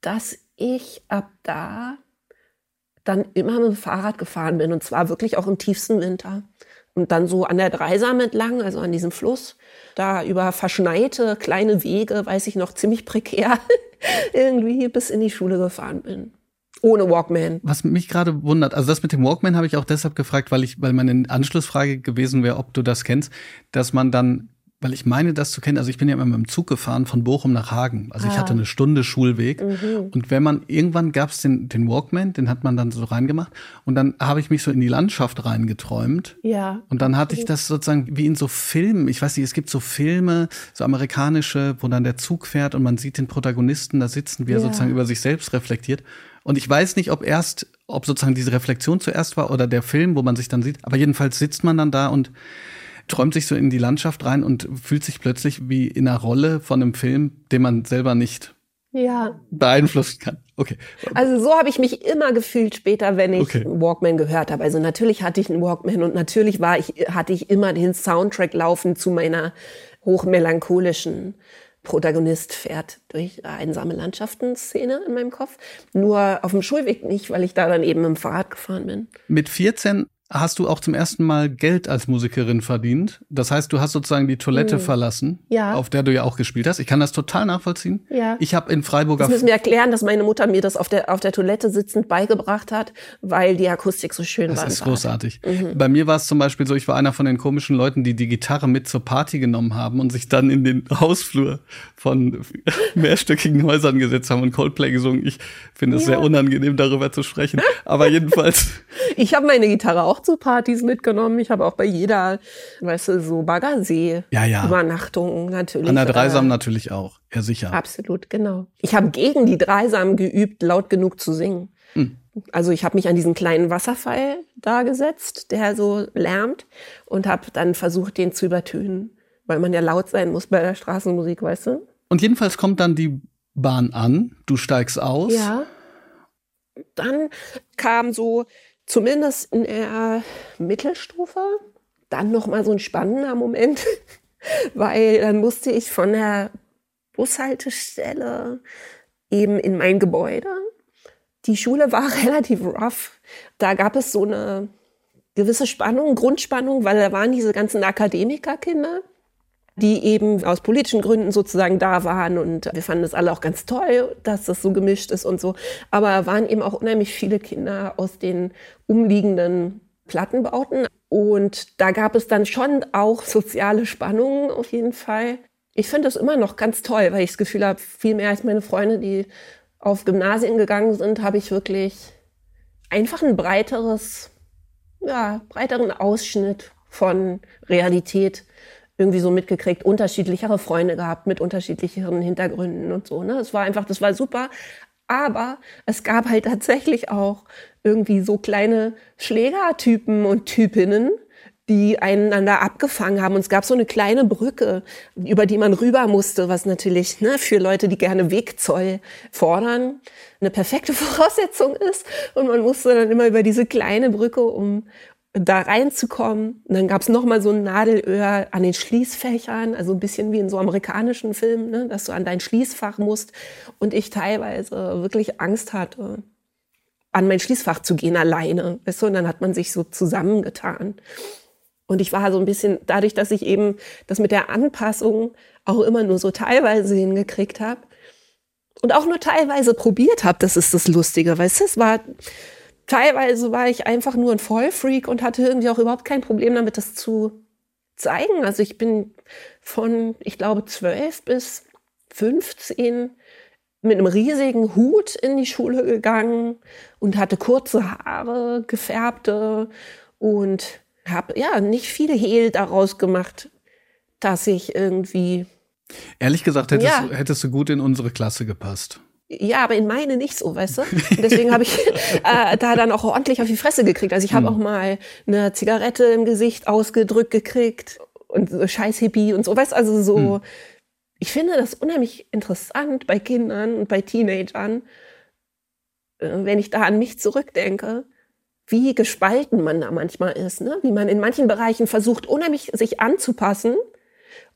dass ich ab da dann immer mit dem Fahrrad gefahren bin und zwar wirklich auch im tiefsten Winter. Und dann so an der Dreisam entlang, also an diesem Fluss, da über verschneite kleine Wege, weiß ich noch, ziemlich prekär, [laughs] irgendwie bis in die Schule gefahren bin. Ohne Walkman.
Was mich gerade wundert, also das mit dem Walkman habe ich auch deshalb gefragt, weil ich, weil meine Anschlussfrage gewesen wäre, ob du das kennst, dass man dann weil ich meine, das zu kennen. Also ich bin ja immer mit dem Zug gefahren von Bochum nach Hagen. Also ich ah. hatte eine Stunde Schulweg. Mhm. Und wenn man, irgendwann gab es den, den Walkman, den hat man dann so reingemacht. Und dann habe ich mich so in die Landschaft reingeträumt.
Ja.
Und dann hatte ich das sozusagen wie in so Filmen. Ich weiß nicht, es gibt so Filme, so amerikanische, wo dann der Zug fährt und man sieht den Protagonisten da sitzen, wie er ja. sozusagen über sich selbst reflektiert. Und ich weiß nicht, ob erst, ob sozusagen diese Reflexion zuerst war oder der Film, wo man sich dann sieht. Aber jedenfalls sitzt man dann da und träumt sich so in die Landschaft rein und fühlt sich plötzlich wie in einer Rolle von einem Film, den man selber nicht
ja.
beeinflussen kann. Okay.
Also so habe ich mich immer gefühlt später, wenn ich okay. Walkman gehört habe. Also natürlich hatte ich einen Walkman und natürlich war ich, hatte ich immer den Soundtrack laufen zu meiner hochmelancholischen Protagonist fährt durch einsame Landschaften-Szene in meinem Kopf. Nur auf dem Schulweg nicht, weil ich da dann eben im Fahrrad gefahren bin.
Mit 14 hast du auch zum ersten Mal Geld als Musikerin verdient. Das heißt, du hast sozusagen die Toilette mhm. verlassen,
ja.
auf der du ja auch gespielt hast. Ich kann das total nachvollziehen.
Ja.
Ich habe in Freiburger.
Das müssen wir erklären, dass meine Mutter mir das auf der, auf der Toilette sitzend beigebracht hat, weil die Akustik so schön
das
war.
Das ist großartig. Mhm. Bei mir war es zum Beispiel so, ich war einer von den komischen Leuten, die die Gitarre mit zur Party genommen haben und sich dann in den [laughs] Hausflur von [laughs] mehrstöckigen Häusern gesetzt haben und Coldplay gesungen. Ich finde es ja. sehr unangenehm, darüber zu sprechen. Aber jedenfalls. [laughs]
ich habe meine Gitarre auch zu Partys mitgenommen. Ich habe auch bei jeder, weißt du, so Baggersee
ja, ja.
Übernachtung natürlich.
An der Dreisam äh, natürlich auch. Ja, sicher.
Absolut, genau. Ich habe gegen die Dreisam geübt, laut genug zu singen. Hm. Also ich habe mich an diesen kleinen Wasserfall da gesetzt, der so lärmt und habe dann versucht, den zu übertönen, weil man ja laut sein muss bei der Straßenmusik, weißt du?
Und jedenfalls kommt dann die Bahn an, du steigst aus.
Ja. Dann kam so zumindest in der Mittelstufe dann noch mal so ein spannender Moment, [laughs] weil dann musste ich von der Bushaltestelle eben in mein Gebäude. Die Schule war [laughs] relativ rough. Da gab es so eine gewisse Spannung, Grundspannung, weil da waren diese ganzen Akademikerkinder die eben aus politischen Gründen sozusagen da waren. Und wir fanden es alle auch ganz toll, dass das so gemischt ist und so. Aber waren eben auch unheimlich viele Kinder aus den umliegenden Plattenbauten. Und da gab es dann schon auch soziale Spannungen auf jeden Fall. Ich finde das immer noch ganz toll, weil ich das Gefühl habe, viel mehr als meine Freunde, die auf Gymnasien gegangen sind, habe ich wirklich einfach ein breiteres, ja, breiteren Ausschnitt von Realität irgendwie so mitgekriegt, unterschiedlichere Freunde gehabt mit unterschiedlicheren Hintergründen und so. Ne? Es war einfach, das war super. Aber es gab halt tatsächlich auch irgendwie so kleine Schlägertypen und Typinnen, die einander abgefangen haben. Und es gab so eine kleine Brücke, über die man rüber musste, was natürlich ne, für Leute, die gerne Wegzoll fordern, eine perfekte [laughs] Voraussetzung ist. Und man musste dann immer über diese kleine Brücke, um da reinzukommen. Und dann gab's noch mal so ein Nadelöhr an den Schließfächern, also ein bisschen wie in so amerikanischen Filmen, ne, dass du an dein Schließfach musst. Und ich teilweise wirklich Angst hatte, an mein Schließfach zu gehen alleine. Weißt du? Und dann hat man sich so zusammengetan. Und ich war so ein bisschen, dadurch, dass ich eben das mit der Anpassung auch immer nur so teilweise hingekriegt habe und auch nur teilweise probiert habe, das ist das Lustige, weißt du, es war teilweise war ich einfach nur ein Vollfreak und hatte irgendwie auch überhaupt kein Problem damit, das zu zeigen. Also ich bin von, ich glaube, zwölf bis 15 mit einem riesigen Hut in die Schule gegangen und hatte kurze Haare, gefärbte und habe ja nicht viel Hehl daraus gemacht, dass ich irgendwie.
Ehrlich gesagt, hättest, ja. hättest du gut in unsere Klasse gepasst.
Ja, aber in meine nicht so, weißt du? Und deswegen habe ich [laughs] äh, da dann auch ordentlich auf die Fresse gekriegt. Also ich habe mhm. auch mal eine Zigarette im Gesicht ausgedrückt gekriegt und so scheiß Hippie und so, weißt also so. Mhm. Ich finde das unheimlich interessant bei Kindern und bei Teenagern, äh, wenn ich da an mich zurückdenke, wie gespalten man da manchmal ist, ne? Wie man in manchen Bereichen versucht, unheimlich sich anzupassen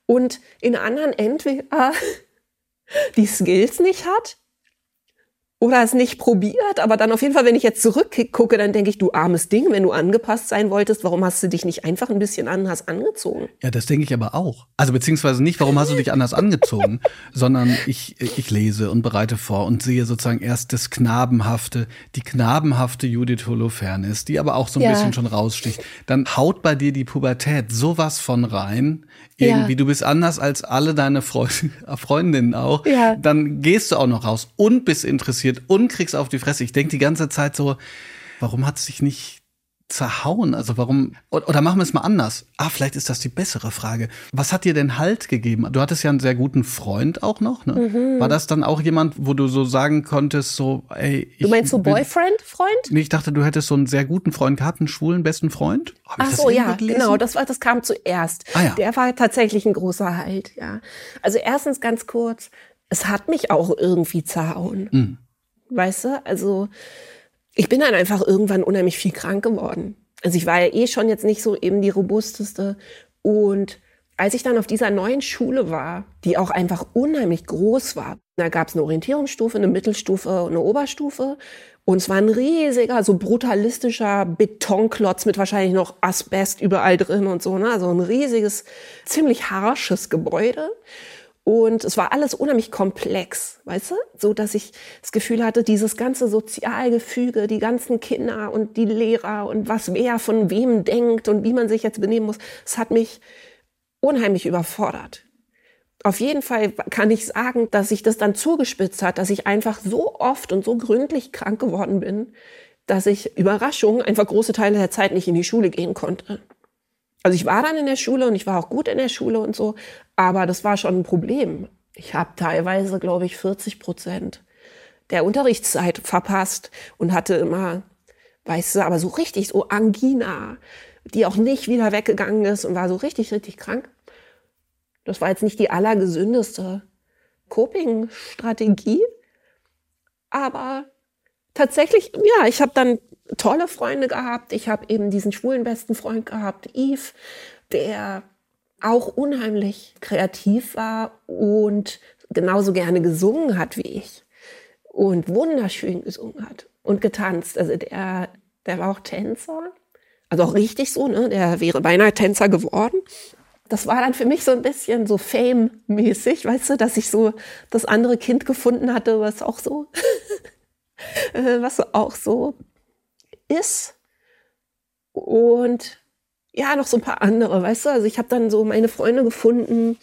und in anderen entweder [laughs] die Skills nicht hat oder es nicht probiert, aber dann auf jeden Fall, wenn ich jetzt zurückgucke, dann denke ich, du armes Ding, wenn du angepasst sein wolltest, warum hast du dich nicht einfach ein bisschen anders angezogen?
Ja, das denke ich aber auch. Also beziehungsweise nicht, warum hast du dich anders angezogen, [laughs] sondern ich, ich lese und bereite vor und sehe sozusagen erst das Knabenhafte, die knabenhafte Judith Holofernes, die aber auch so ein ja. bisschen schon raussticht. Dann haut bei dir die Pubertät sowas von rein, irgendwie, ja. du bist anders als alle deine Freund [laughs] Freundinnen auch, ja. dann gehst du auch noch raus und bist interessiert und kriegst auf die Fresse. Ich denke die ganze Zeit so, warum hat sich nicht zerhauen? Also warum, oder machen wir es mal anders. Ah, vielleicht ist das die bessere Frage. Was hat dir denn Halt gegeben? Du hattest ja einen sehr guten Freund auch noch, ne? Mhm. War das dann auch jemand, wo du so sagen konntest, so, ey,
ich Du meinst so Boyfriend, Freund?
Nee, ich dachte, du hättest so einen sehr guten Freund gehabt, einen schwulen besten Freund.
Ach so, ja, gelesen? genau, das war, das kam zuerst. Ah, ja. Der war tatsächlich ein großer Halt, ja. Also erstens ganz kurz, es hat mich auch irgendwie zerhauen. Mhm. Weißt du, also, ich bin dann einfach irgendwann unheimlich viel krank geworden. Also ich war ja eh schon jetzt nicht so eben die robusteste. Und als ich dann auf dieser neuen Schule war, die auch einfach unheimlich groß war, da gab es eine Orientierungsstufe, eine Mittelstufe und eine Oberstufe. Und es war ein riesiger, so brutalistischer Betonklotz mit wahrscheinlich noch Asbest überall drin und so. Ne? Also ein riesiges, ziemlich harsches Gebäude. Und es war alles unheimlich komplex, weißt du? So, dass ich das Gefühl hatte, dieses ganze Sozialgefüge, die ganzen Kinder und die Lehrer und was wer von wem denkt und wie man sich jetzt benehmen muss, es hat mich unheimlich überfordert. Auf jeden Fall kann ich sagen, dass sich das dann zugespitzt hat, dass ich einfach so oft und so gründlich krank geworden bin, dass ich Überraschung einfach große Teile der Zeit nicht in die Schule gehen konnte. Also ich war dann in der Schule und ich war auch gut in der Schule und so, aber das war schon ein Problem. Ich habe teilweise, glaube ich, 40 Prozent der Unterrichtszeit verpasst und hatte immer, weißt du, aber so richtig so Angina, die auch nicht wieder weggegangen ist und war so richtig, richtig krank. Das war jetzt nicht die allergesündeste Coping-Strategie, aber tatsächlich, ja, ich habe dann tolle Freunde gehabt. Ich habe eben diesen schwulen besten Freund gehabt, Yves, der auch unheimlich kreativ war und genauso gerne gesungen hat wie ich und wunderschön gesungen hat und getanzt. Also der, der war auch Tänzer, also auch richtig so, ne? Der wäre beinahe Tänzer geworden. Das war dann für mich so ein bisschen so Fame-mäßig, weißt du, dass ich so das andere Kind gefunden hatte, was auch so, [laughs] was auch so ist. Und ja, noch so ein paar andere, weißt du? Also ich habe dann so meine Freunde gefunden.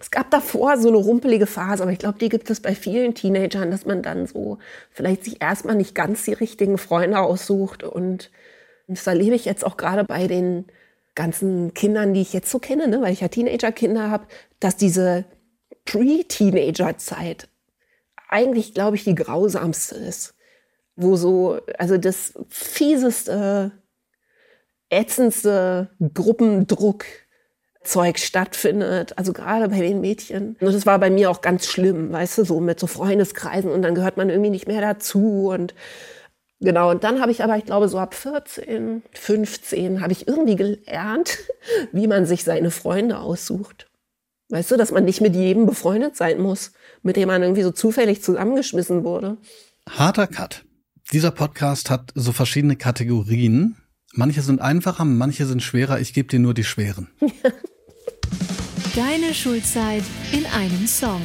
Es gab davor so eine rumpelige Phase, aber ich glaube, die gibt es bei vielen Teenagern, dass man dann so vielleicht sich erstmal nicht ganz die richtigen Freunde aussucht. Und das erlebe ich jetzt auch gerade bei den ganzen Kindern, die ich jetzt so kenne, ne? weil ich ja Teenager-Kinder habe, dass diese Pre-Teenager-Zeit eigentlich, glaube ich, die grausamste ist wo so, also das fieseste, ätzendste Gruppendruckzeug stattfindet, also gerade bei den Mädchen. Und das war bei mir auch ganz schlimm, weißt du, so mit so Freundeskreisen und dann gehört man irgendwie nicht mehr dazu und Genau, und dann habe ich aber, ich glaube, so ab 14, 15 habe ich irgendwie gelernt, [laughs] wie man sich seine Freunde aussucht. Weißt du, dass man nicht mit jedem befreundet sein muss, mit dem man irgendwie so zufällig zusammengeschmissen wurde.
Harter Cut. Dieser Podcast hat so verschiedene Kategorien. Manche sind einfacher, manche sind schwerer. Ich gebe dir nur die schweren. [laughs]
Deine Schulzeit in einem Song.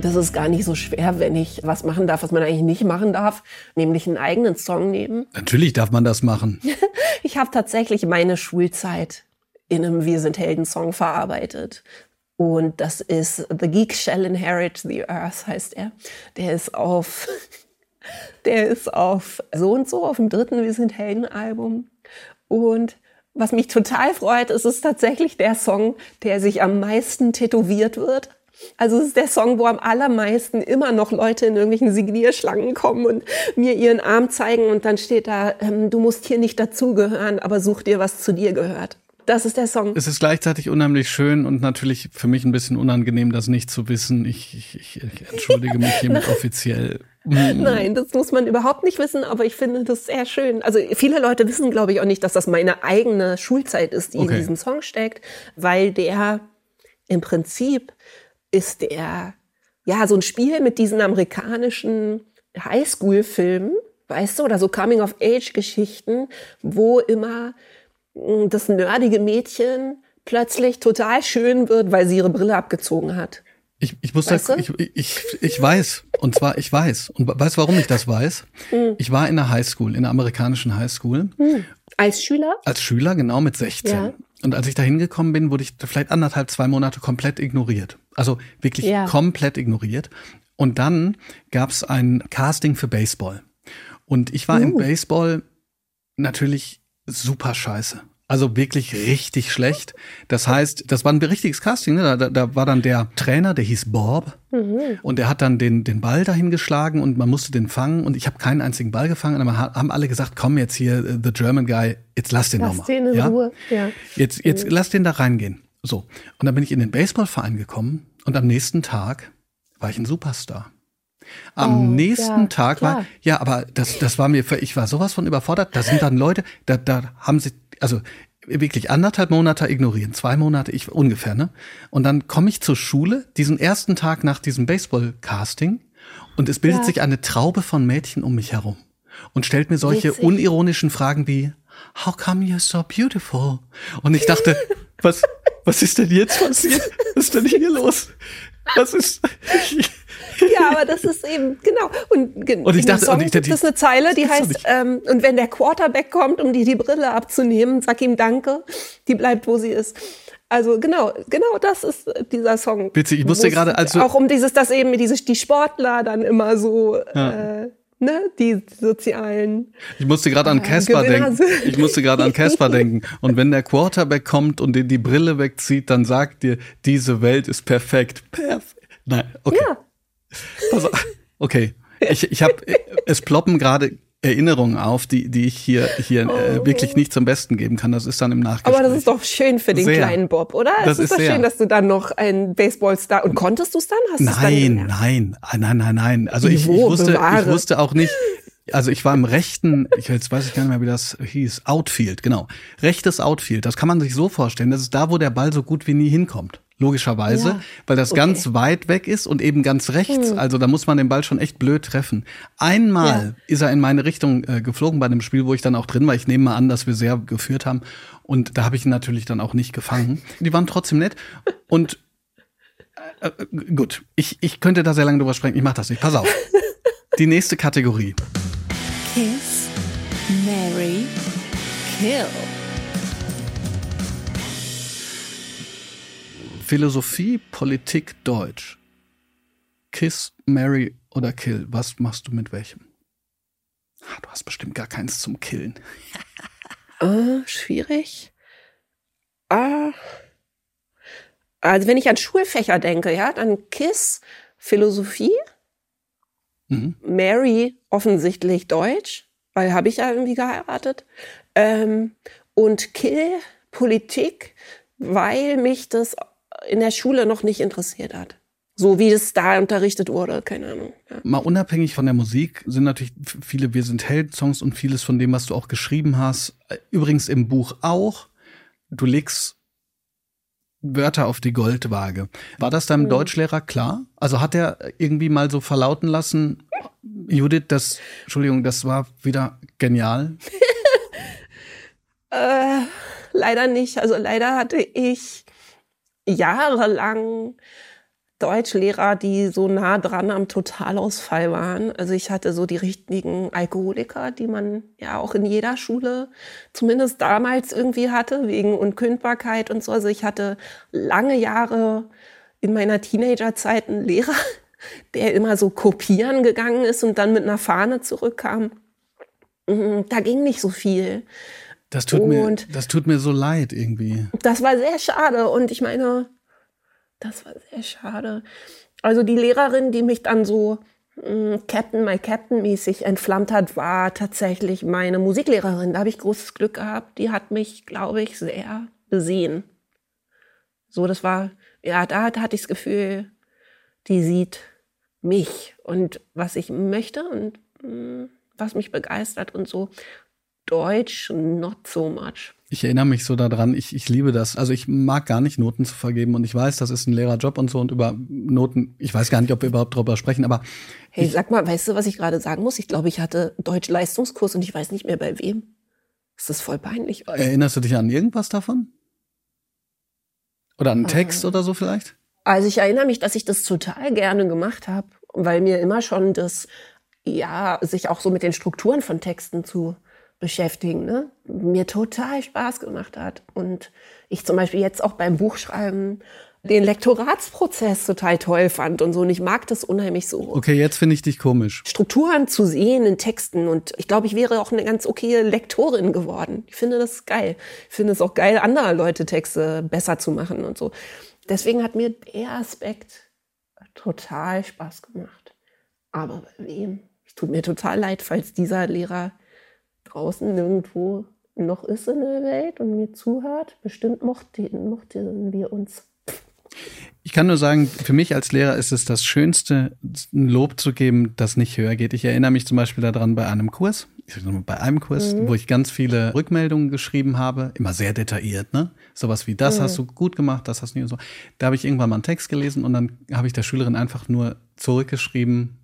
Das ist gar nicht so schwer, wenn ich was machen darf, was man eigentlich nicht machen darf, nämlich einen eigenen Song nehmen.
Natürlich darf man das machen. [laughs]
ich habe tatsächlich meine Schulzeit in einem Wir sind Helden Song verarbeitet. Und das ist The Geek Shall Inherit the Earth, heißt er. Der ist auf, [laughs] der ist auf so und so, auf dem dritten Wir sind Helden Album. Und was mich total freut, ist es tatsächlich der Song, der sich am meisten tätowiert wird. Also es ist der Song, wo am allermeisten immer noch Leute in irgendwelchen Signierschlangen kommen und mir ihren Arm zeigen und dann steht da, ähm, du musst hier nicht dazugehören, aber such dir, was zu dir gehört. Das ist der Song.
Es ist gleichzeitig unheimlich schön und natürlich für mich ein bisschen unangenehm, das nicht zu wissen. Ich, ich, ich, entschuldige mich [laughs] hiermit offiziell.
Nein, das muss man überhaupt nicht wissen, aber ich finde das sehr schön. Also viele Leute wissen, glaube ich, auch nicht, dass das meine eigene Schulzeit ist, die okay. in diesem Song steckt, weil der im Prinzip ist der ja so ein Spiel mit diesen amerikanischen Highschool-Filmen, weißt du, oder so Coming-of-Age-Geschichten, wo immer das nerdige Mädchen plötzlich total schön wird, weil sie ihre Brille abgezogen hat.
Ich, ich muss weißt ich, ich, ich weiß. Und zwar, ich weiß. Und weißt warum ich das weiß? Mhm. Ich war in der Highschool, in der amerikanischen Highschool. Mhm.
Als Schüler?
Als Schüler, genau, mit 16. Ja. Und als ich da hingekommen bin, wurde ich vielleicht anderthalb, zwei Monate komplett ignoriert. Also wirklich ja. komplett ignoriert. Und dann gab's ein Casting für Baseball. Und ich war uh. im Baseball natürlich super scheiße. Also wirklich richtig schlecht. Das heißt, das war ein richtiges Casting. Ne? Da, da war dann der Trainer, der hieß Bob. Mhm. Und der hat dann den, den Ball dahin geschlagen und man musste den fangen. Und ich habe keinen einzigen Ball gefangen. Aber haben alle gesagt, komm jetzt hier, äh, the German guy, jetzt lass den nochmal. Den in ja? Ruhe. Ja. Jetzt, jetzt mhm. lass den da reingehen. So. Und dann bin ich in den Baseballverein gekommen und am nächsten Tag war ich ein Superstar. Am oh, nächsten ja, Tag klar. war, ja, aber das, das war mir, ich war sowas von überfordert. Da sind dann Leute, da, da haben sie, also wirklich anderthalb Monate ignorieren, zwei Monate ich ungefähr, ne? Und dann komme ich zur Schule, diesen ersten Tag nach diesem Baseball-Casting, und es bildet ja. sich eine Traube von Mädchen um mich herum und stellt mir solche Witzig. unironischen Fragen wie How come you're so beautiful? Und ich dachte, [laughs] was, was ist denn jetzt passiert? Was ist denn hier los? Was ist? [laughs] [laughs]
ja, aber das ist eben, genau. Und, und ich dachte, Song und ich, gibt es eine Zeile, die heißt, ähm, und wenn der Quarterback kommt, um dir die Brille abzunehmen, sag ihm Danke, die bleibt, wo sie ist. Also genau, genau das ist dieser Song.
Witzig, ich musste gerade also
auch um dieses, dass eben diese die Sportler dann immer so ja. äh, ne, die sozialen.
Ich musste gerade an äh, Casper äh, denken. Ich musste gerade an Casper [laughs] denken. Und wenn der Quarterback kommt und dir die Brille wegzieht, dann sagt dir, diese Welt ist perfekt. Perfekt. Nein, okay. Ja. Pass auf. Okay. Ich, ich habe, es ploppen gerade Erinnerungen auf, die, die ich hier, hier äh, oh. äh, wirklich nicht zum Besten geben kann. Das ist dann im Nachgespräch.
Aber das ist doch schön für den sehr. kleinen Bob, oder? Das, das ist, ist doch sehr. schön, dass du dann noch ein Baseballstar und konntest du es dann?
Hast nein, dann nein, ah, nein, nein, nein. Also ich, ich wusste, ich wusste auch nicht. Also ich war im rechten, ich jetzt weiß ich gar nicht mehr, wie das hieß, Outfield, genau. Rechtes Outfield. Das kann man sich so vorstellen. Das ist da, wo der Ball so gut wie nie hinkommt logischerweise, ja. weil das okay. ganz weit weg ist und eben ganz rechts. Hm. Also da muss man den Ball schon echt blöd treffen. Einmal ja. ist er in meine Richtung äh, geflogen bei dem Spiel, wo ich dann auch drin war. Ich nehme mal an, dass wir sehr geführt haben. Und da habe ich ihn natürlich dann auch nicht gefangen. Die waren trotzdem nett. Und äh, äh, gut, ich, ich könnte da sehr lange drüber sprechen. Ich mache das nicht. Pass auf. [laughs] Die nächste Kategorie.
Kiss, Mary, Kill.
Philosophie, Politik, Deutsch. Kiss, Mary oder Kill. Was machst du mit welchem? Ah, du hast bestimmt gar keins zum Killen.
uh, [laughs] schwierig. Uh, also wenn ich an Schulfächer denke, ja, dann Kiss, Philosophie, mhm. Mary offensichtlich Deutsch, weil habe ich ja irgendwie geheiratet. Ähm, und Kill, Politik, weil mich das in der Schule noch nicht interessiert hat. So wie es da unterrichtet wurde, keine Ahnung.
Ja. Mal unabhängig von der Musik sind natürlich viele Wir sind Held-Songs und vieles von dem, was du auch geschrieben hast. Übrigens im Buch auch. Du legst Wörter auf die Goldwaage. War das deinem mhm. Deutschlehrer klar? Also hat er irgendwie mal so verlauten lassen, Judith, das, Entschuldigung, das war wieder genial? [laughs]
äh, leider nicht. Also leider hatte ich jahrelang Deutschlehrer, die so nah dran am Totalausfall waren. Also ich hatte so die richtigen Alkoholiker, die man ja auch in jeder Schule zumindest damals irgendwie hatte, wegen Unkündbarkeit und so. Also ich hatte lange Jahre in meiner Teenagerzeit einen Lehrer, [laughs] der immer so kopieren gegangen ist und dann mit einer Fahne zurückkam. Mhm, da ging nicht so viel.
Das tut, mir, das tut mir so leid irgendwie.
Das war sehr schade. Und ich meine, das war sehr schade. Also die Lehrerin, die mich dann so mh, mm, Captain, my Captain mäßig entflammt hat, war tatsächlich meine Musiklehrerin. Da habe ich großes Glück gehabt. Die hat mich, glaube ich, sehr besehen. So, das war, ja, da hatte ich das Gefühl, die sieht mich und was ich möchte und mh, mm, was mich begeistert und so. Deutsch, not so much.
Ich erinnere mich so daran, ich, ich liebe das. Also ich mag gar nicht Noten zu vergeben und ich weiß, das ist ein Lehrerjob und so und über Noten, ich weiß gar nicht, ob wir überhaupt darüber sprechen, aber.
Hey, sag mal, weißt du, was ich gerade sagen muss? Ich glaube, ich hatte Deutsch-Leistungskurs und ich weiß nicht mehr bei wem. Das ist voll peinlich.
Erinnerst du dich an irgendwas davon? Oder an einen Text äh, oder so vielleicht?
Also ich erinnere mich, dass ich das total gerne gemacht habe, weil mir immer schon das, ja, sich auch so mit den Strukturen von Texten zu beschäftigen, ne? mir total Spaß gemacht hat. Und ich zum Beispiel jetzt auch beim Buchschreiben den Lektoratsprozess total toll fand und so. Und ich mag das unheimlich so.
Okay, jetzt finde ich dich komisch.
Strukturen zu sehen in Texten. Und ich glaube, ich wäre auch eine ganz okaye Lektorin geworden. Ich finde das geil. Ich finde es auch geil, andere Leute Texte besser zu machen und so. Deswegen hat mir der Aspekt total Spaß gemacht. Aber bei wem? Es tut mir total leid, falls dieser Lehrer draußen nirgendwo noch ist in der Welt und mir zuhört. Bestimmt mochten, mochten wir uns.
Ich kann nur sagen, für mich als Lehrer ist es das Schönste, ein Lob zu geben, das nicht höher geht. Ich erinnere mich zum Beispiel daran bei einem Kurs, bei einem Kurs, mhm. wo ich ganz viele Rückmeldungen geschrieben habe, immer sehr detailliert, ne? Sowas wie, das mhm. hast du gut gemacht, das hast du nicht und so. Da habe ich irgendwann mal einen Text gelesen und dann habe ich der Schülerin einfach nur zurückgeschrieben,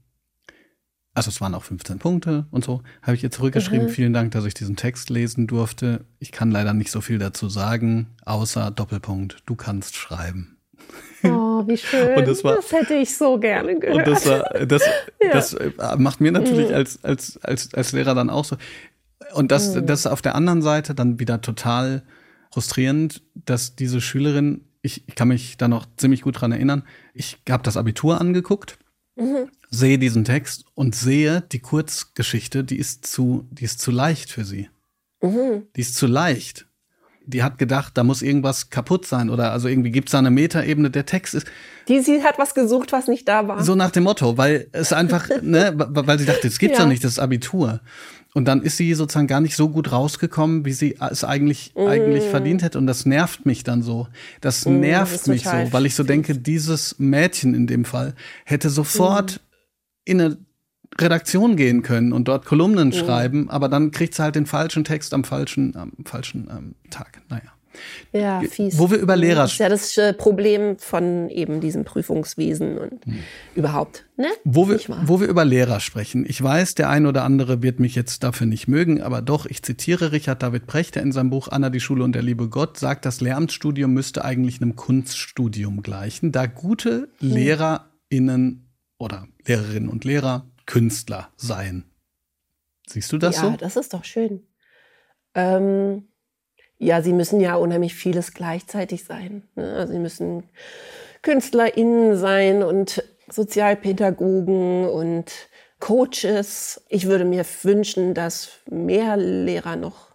also es waren auch 15 Punkte und so, habe ich ihr zurückgeschrieben. Mhm. Vielen Dank, dass ich diesen Text lesen durfte. Ich kann leider nicht so viel dazu sagen, außer Doppelpunkt, du kannst schreiben.
Oh, wie schön.
das, war,
das hätte ich so gerne gehört.
Und das, war, das, [laughs] ja. das äh, macht mir natürlich mhm. als, als, als, als Lehrer dann auch so. Und das, mhm. das ist auf der anderen Seite dann wieder total frustrierend, dass diese Schülerin, ich, ich kann mich da noch ziemlich gut dran erinnern, ich habe das Abitur angeguckt Mhm. Sehe diesen Text und sehe die Kurzgeschichte, die ist zu, die ist zu leicht für sie. Mhm. Die ist zu leicht. Die hat gedacht, da muss irgendwas kaputt sein oder also irgendwie gibt es da eine Metaebene. Der Text ist.
Die sie hat was gesucht, was nicht da war.
So nach dem Motto, weil es einfach, ne, weil sie dachte, es gibt's ja. doch nicht, das Abitur. Und dann ist sie sozusagen gar nicht so gut rausgekommen, wie sie es eigentlich, mm. eigentlich verdient hätte. Und das nervt mich dann so. Das mm, nervt das mich so, weil ich so denke, dieses Mädchen in dem Fall hätte sofort mm. in eine Redaktion gehen können und dort Kolumnen mm. schreiben, aber dann kriegt sie halt den falschen Text am falschen, am falschen ähm, Tag. Naja.
Ja, fies.
Wo wir über Lehrer
Das ist ja das äh, Problem von eben diesem Prüfungswesen und hm. überhaupt. Ne?
Wo, wir, wo wir über Lehrer sprechen. Ich weiß, der ein oder andere wird mich jetzt dafür nicht mögen, aber doch, ich zitiere Richard David Precht, der in seinem Buch Anna, die Schule und der liebe Gott sagt, das Lehramtsstudium müsste eigentlich einem Kunststudium gleichen, da gute hm. LehrerInnen oder Lehrerinnen und Lehrer Künstler seien. Siehst du das
ja,
so?
Ja, das ist doch schön. Ähm ja, sie müssen ja unheimlich vieles gleichzeitig sein. Ne? Also sie müssen KünstlerInnen sein und Sozialpädagogen und Coaches. Ich würde mir wünschen, dass mehr Lehrer noch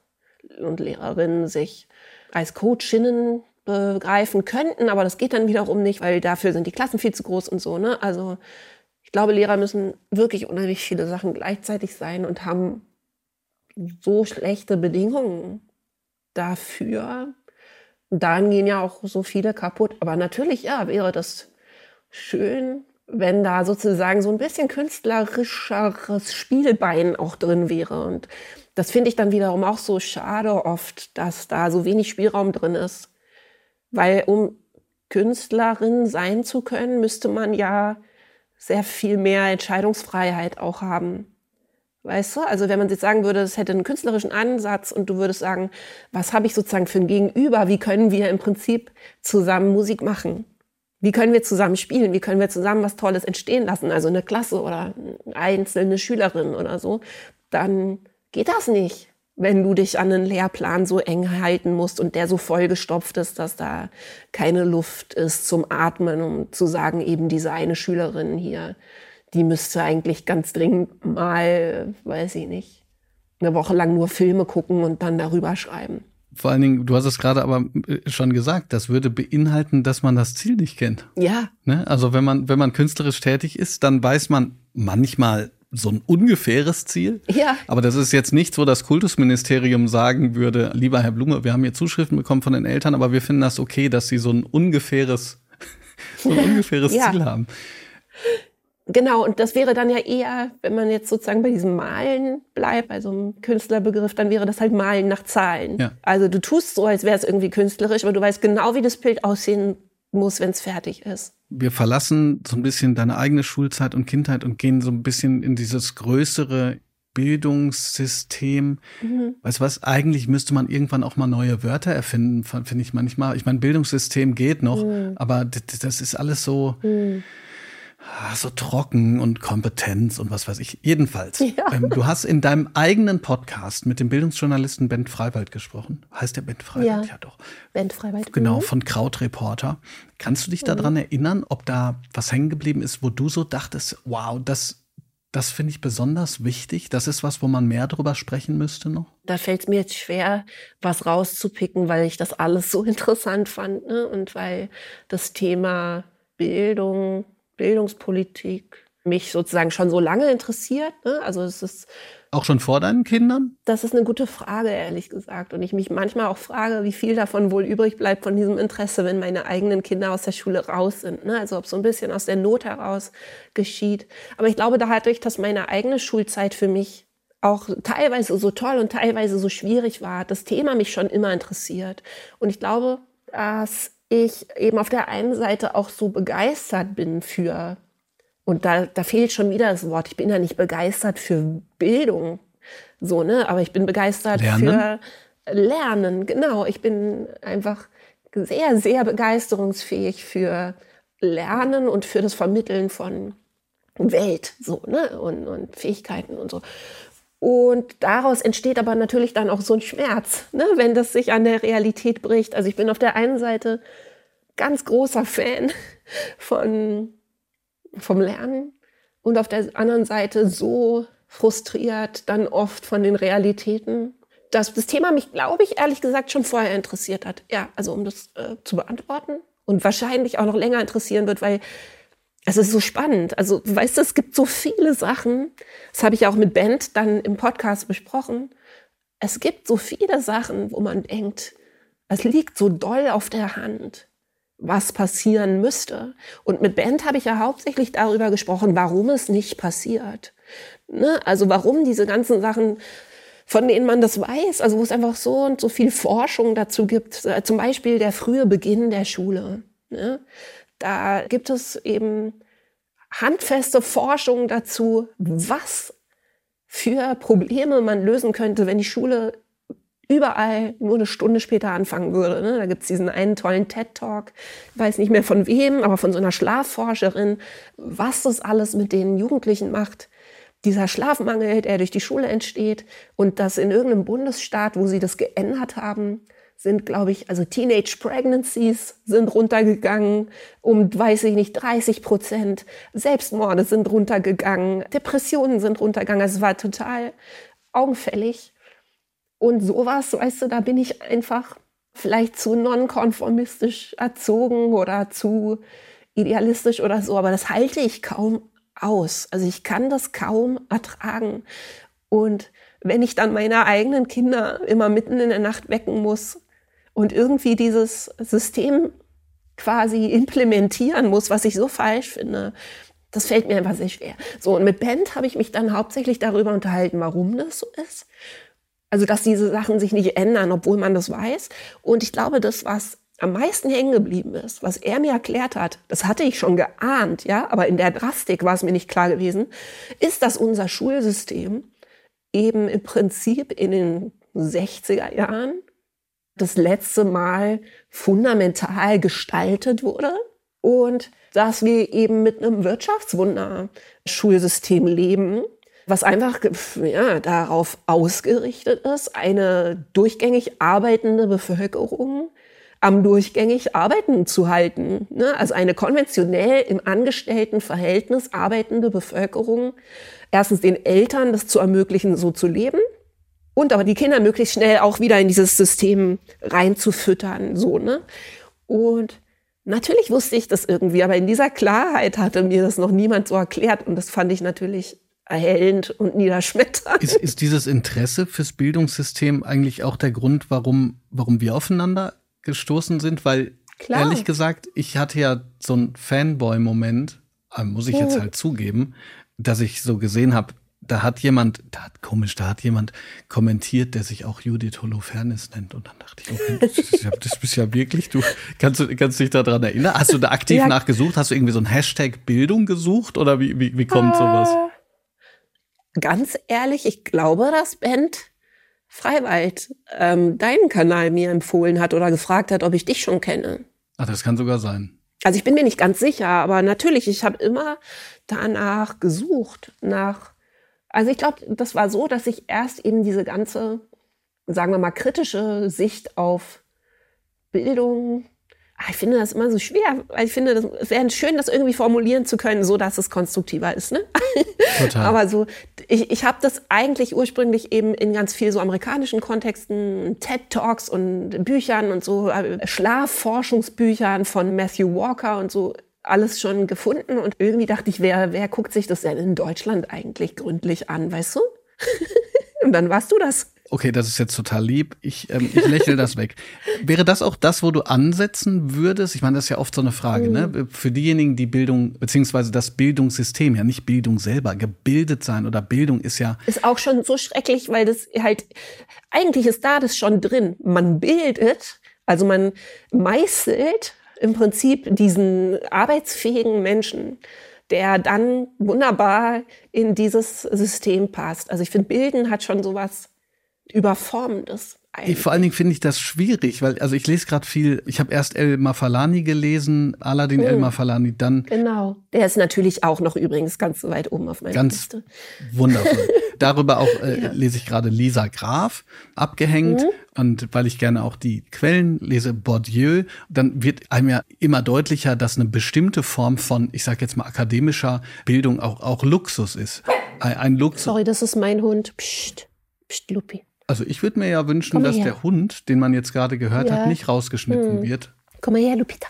und Lehrerinnen sich als Coachinnen begreifen könnten, aber das geht dann wiederum nicht, weil dafür sind die Klassen viel zu groß und so. Ne? Also ich glaube, Lehrer müssen wirklich unheimlich viele Sachen gleichzeitig sein und haben so schlechte Bedingungen dafür. Dann gehen ja auch so viele kaputt. Aber natürlich, ja, wäre das schön, wenn da sozusagen so ein bisschen künstlerischeres Spielbein auch drin wäre. Und das finde ich dann wiederum auch so schade oft, dass da so wenig Spielraum drin ist. Weil um Künstlerin sein zu können, müsste man ja sehr viel mehr Entscheidungsfreiheit auch haben. Weißt du? Also wenn man jetzt sagen würde, es hätte einen künstlerischen Ansatz und du würdest sagen, was habe ich sozusagen für ein Gegenüber? Wie können wir im Prinzip zusammen Musik machen? Wie können wir zusammen spielen? Wie können wir zusammen was Tolles entstehen lassen? Also eine Klasse oder einzelne Schülerin oder so. Dann geht das nicht, wenn du dich an einen Lehrplan so eng halten musst und der so vollgestopft ist, dass da keine Luft ist zum Atmen, um zu sagen, eben diese eine Schülerin hier die müsste eigentlich ganz dringend mal, weiß ich nicht, eine Woche lang nur Filme gucken und dann darüber schreiben.
Vor allen Dingen, du hast es gerade aber äh, schon gesagt, das würde beinhalten, dass man das Ziel nicht kennt.
Ja.
Ne? Also wenn man, wenn man künstlerisch tätig ist, dann weiß man manchmal so ein ungefähres Ziel.
Ja.
Aber das ist jetzt nicht so, dass Kultusministerium sagen würde, lieber Herr Blume, wir haben hier Zuschriften bekommen von den Eltern, aber wir finden das okay, dass sie so ein ungefähres, [laughs] so ein ungefähres
Ja.
Ziel haben.
Genau, und das wäre dann ja eher, wenn man jetzt sozusagen bei diesem Malen bleibt, bei so einem Künstlerbegriff, dann wäre das halt Malen nach Zahlen.
Ja.
Also du tust so, als wäre es irgendwie künstlerisch, aber du weißt genau, wie das Bild aussehen muss, wenn es fertig ist.
Wir verlassen so ein bisschen deine eigene Schulzeit und Kindheit und gehen so ein bisschen in dieses größere Bildungssystem. Weißt du was? Eigentlich müsste man irgendwann auch mal neue Wörter erfinden, finde ich manchmal. Ich meine, Bildungssystem geht noch, aber d- d- das ist alles so, ah, so trocken und Kompetenz und was weiß ich. Jedenfalls,
Ja.
ähm, du hast in deinem eigenen Podcast mit dem Bildungsjournalisten Bent Freiwald gesprochen. Heißt der Bent Freiwald?
Ja.
ja doch.
Bent Freiwald.
Genau,
Mhm.
von Krautreporter. Kannst du dich daran erinnern, ob da was hängen geblieben ist, wo du so dachtest, wow, das, das finde ich besonders wichtig. Das ist was, wo man mehr drüber sprechen müsste noch?
Da fällt es mir jetzt schwer, was rauszupicken, weil ich das alles so [laughs] interessant fand ne? und weil das Thema Bildung, Bildungspolitik mich sozusagen schon so lange interessiert. Ne? Also es ist
Auch schon vor deinen Kindern?
Das ist eine gute Frage, ehrlich gesagt. Und ich mich manchmal auch frage, wie viel davon wohl übrig bleibt von diesem Interesse, wenn meine eigenen Kinder aus der Schule raus sind. Ne? Also ob so ein bisschen aus der Not heraus geschieht. Aber ich glaube, dadurch, dass meine eigene Schulzeit für mich auch teilweise so toll und teilweise so schwierig war, hat das Thema mich schon immer interessiert. Und ich glaube, dass ich eben auf der einen Seite auch so begeistert bin für und da, da fehlt schon wieder das Wort. Ich bin ja nicht begeistert für Bildung, so, ne? Aber ich bin begeistert
Lernen?
für Lernen, genau. Ich bin einfach sehr, sehr begeisterungsfähig für Lernen und für das Vermitteln von Welt, so, ne? Und, und Fähigkeiten und so. Und daraus entsteht aber natürlich dann auch so ein Schmerz, ne? wenn das sich an der Realität bricht. Also ich bin auf der einen Seite ganz großer Fan von vom Lernen und auf der anderen Seite so frustriert dann oft von den Realitäten, dass das Thema mich, glaube ich, ehrlich gesagt schon vorher interessiert hat. Ja, also um das äh, zu beantworten und wahrscheinlich auch noch länger interessieren wird, weil es ist so spannend. Also, weißt du, es gibt so viele Sachen. Das habe ich auch mit Bent dann im Podcast besprochen. Es gibt so viele Sachen, wo man denkt, es liegt so doll auf der Hand was passieren müsste. Und mit Band habe ich ja hauptsächlich darüber gesprochen, warum es nicht passiert. Ne? Also warum diese ganzen Sachen, von denen man das weiß, also wo es einfach so und so viel Forschung dazu gibt, äh, zum Beispiel der frühe Beginn der Schule. Ne? Da gibt es eben handfeste Forschung dazu, was für Probleme man lösen könnte, wenn die Schule überall nur eine Stunde später anfangen würde. Ne? Da gibt's diesen einen tollen TED-Talk, weiß nicht mehr von wem, aber von so einer Schlafforscherin, was das alles mit den Jugendlichen macht. Dieser Schlafmangel, der durch die Schule entsteht und das in irgendeinem Bundesstaat, wo sie das geändert haben, sind, glaube ich, also Teenage Pregnancies sind runtergegangen um, weiß ich nicht, 30 Prozent. Selbstmorde sind runtergegangen. Depressionen sind runtergegangen. Es war total augenfällig. Und sowas, weißt du, da bin ich einfach vielleicht zu nonkonformistisch erzogen oder zu idealistisch oder so, aber das halte ich kaum aus. Also ich kann das kaum ertragen. Und wenn ich dann meine eigenen Kinder immer mitten in der Nacht wecken muss und irgendwie dieses System quasi implementieren muss, was ich so falsch finde, das fällt mir einfach sehr schwer. So, und mit Band habe ich mich dann hauptsächlich darüber unterhalten, warum das so ist. Also, dass diese Sachen sich nicht ändern, obwohl man das weiß. Und ich glaube, das, was am meisten hängen geblieben ist, was er mir erklärt hat, das hatte ich schon geahnt, ja, aber in der Drastik war es mir nicht klar gewesen, ist, dass unser Schulsystem eben im Prinzip in den 60er Jahren das letzte Mal fundamental gestaltet wurde und dass wir eben mit einem Wirtschaftswunder-Schulsystem leben, was einfach ja, darauf ausgerichtet ist, eine durchgängig arbeitende Bevölkerung am durchgängig Arbeiten zu halten. Ne? Also eine konventionell im Angestelltenverhältnis arbeitende Bevölkerung, erstens den Eltern das zu ermöglichen, so zu leben Und aber die Kinder möglichst schnell auch wieder in dieses System reinzufüttern, so, ne? Und natürlich wusste ich das irgendwie, aber in dieser Klarheit hatte mir das noch niemand so erklärt und das fand ich natürlich erhellend und niederschmetternd.
Ist, ist dieses Interesse fürs Bildungssystem eigentlich auch der Grund, warum, warum wir aufeinander gestoßen sind? Weil Klar. ehrlich gesagt, ich hatte ja so einen Fanboy-Moment, äh, muss ich jetzt halt zugeben, dass ich so gesehen habe, da hat jemand, da hat komisch, da hat jemand kommentiert, der sich auch Judith Holofernes nennt. Und dann dachte ich, okay, das, das bist ja wirklich du. Kannst du, kannst dich daran erinnern? Hast du da aktiv ja. nachgesucht? Hast du irgendwie so ein Hashtag Bildung gesucht? Oder wie, wie, wie kommt sowas?
Ganz ehrlich, ich glaube, dass Bent Freiwald ähm, deinen Kanal mir empfohlen hat oder gefragt hat, ob ich dich schon kenne.
Ach, das kann sogar sein.
Also ich bin mir nicht ganz sicher, aber natürlich, ich habe immer danach gesucht, nach also ich glaube, das war so, dass ich erst eben diese ganze, sagen wir mal, kritische Sicht auf Bildung, ah, ich finde das immer so schwer, weil ich finde, es wäre schön, das irgendwie formulieren zu können, so dass es konstruktiver ist. Ne? Total. [laughs] Aber so, ich, ich habe das eigentlich ursprünglich eben in ganz viel so amerikanischen Kontexten, TED Talks und Büchern und so äh, Schlafforschungsbüchern von Matthew Walker und so alles schon gefunden und irgendwie dachte ich, wer, wer guckt sich das denn in Deutschland eigentlich gründlich an, weißt du? [laughs] und dann warst du das.
Okay, das ist jetzt total lieb. Ich, ähm, ich lächle das weg. Wäre das auch das, wo du ansetzen würdest? Ich meine, das ist ja oft so eine Frage, ne? mhm. ne? Für diejenigen, die Bildung, beziehungsweise das Bildungssystem, ja nicht Bildung selber, gebildet sein oder Bildung ist ja.
Ist auch schon so schrecklich, weil das halt, eigentlich ist da das schon drin. Man bildet, also man meißelt im Prinzip diesen arbeitsfähigen Menschen, der dann wunderbar in dieses System passt. Also ich finde, Bilden hat schon sowas Überformendes.
Eigentlich. Vor allen Dingen finde ich das schwierig, weil also ich lese gerade viel, ich habe erst El Mafalani gelesen, Aladdin hm. El Mafalani, dann
Genau. Der ist natürlich auch noch übrigens ganz weit oben auf meiner
ganz
Liste.
Wundervoll. [laughs] Darüber auch äh, ja. lese ich gerade Lisa Graf abgehängt mhm. und weil ich gerne auch die Quellen lese Bourdieu, dann wird einem ja immer deutlicher, dass eine bestimmte Form von, ich sage jetzt mal akademischer Bildung auch auch Luxus ist. Ein, ein Luxus.
Sorry, das ist mein Hund. Psst. Psst, Lupi.
Also ich würde mir ja wünschen, dass her. der Hund, den man jetzt gerade gehört ja. hat, nicht rausgeschnitten hm. wird.
Komm mal her, Lupita.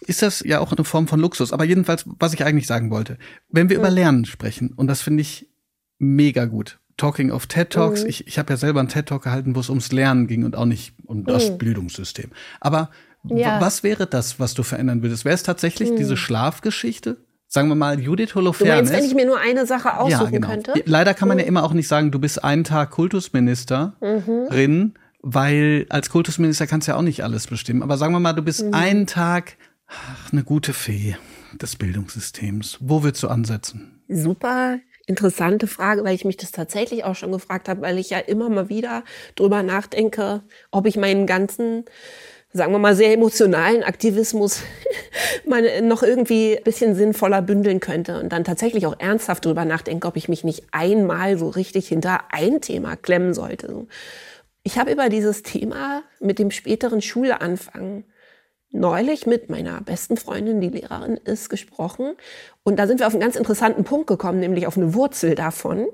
Ist das ja auch eine Form von Luxus. Aber jedenfalls, was ich eigentlich sagen wollte, wenn wir hm. über Lernen sprechen, und das finde ich mega gut. Talking of TED Talks, mhm. ich, ich habe ja selber einen TED Talk gehalten, wo es ums Lernen ging und auch nicht um das mhm. Bildungssystem. Aber ja. was wäre das, was du verändern würdest? Wäre es tatsächlich diese Schlafgeschichte? Sagen wir mal, Judith Holofernes.
Du meinst, wenn ich mir nur eine Sache aussuchen ja, genau. könnte?
Leider kann man ja mhm. immer auch nicht sagen, du bist einen Tag Kultusministerin, mhm. weil als Kultusminister kannst du ja auch nicht alles bestimmen. Aber sagen wir mal, du bist mhm. einen Tag ach, eine gute Fee des Bildungssystems. Wo willst du ansetzen?
Super interessante Frage, weil ich mich das tatsächlich auch schon gefragt habe, weil ich ja immer mal wieder drüber nachdenke, ob ich meinen ganzen sagen wir mal, sehr emotionalen Aktivismus [laughs] man noch irgendwie ein bisschen sinnvoller bündeln könnte und dann tatsächlich auch ernsthaft drüber nachdenken, ob ich mich nicht einmal so richtig hinter ein Thema klemmen sollte. Ich habe über dieses Thema mit dem späteren Schuleanfang neulich mit meiner besten Freundin, die Lehrerin ist, gesprochen. Und da sind wir auf einen ganz interessanten Punkt gekommen, nämlich auf eine Wurzel davon,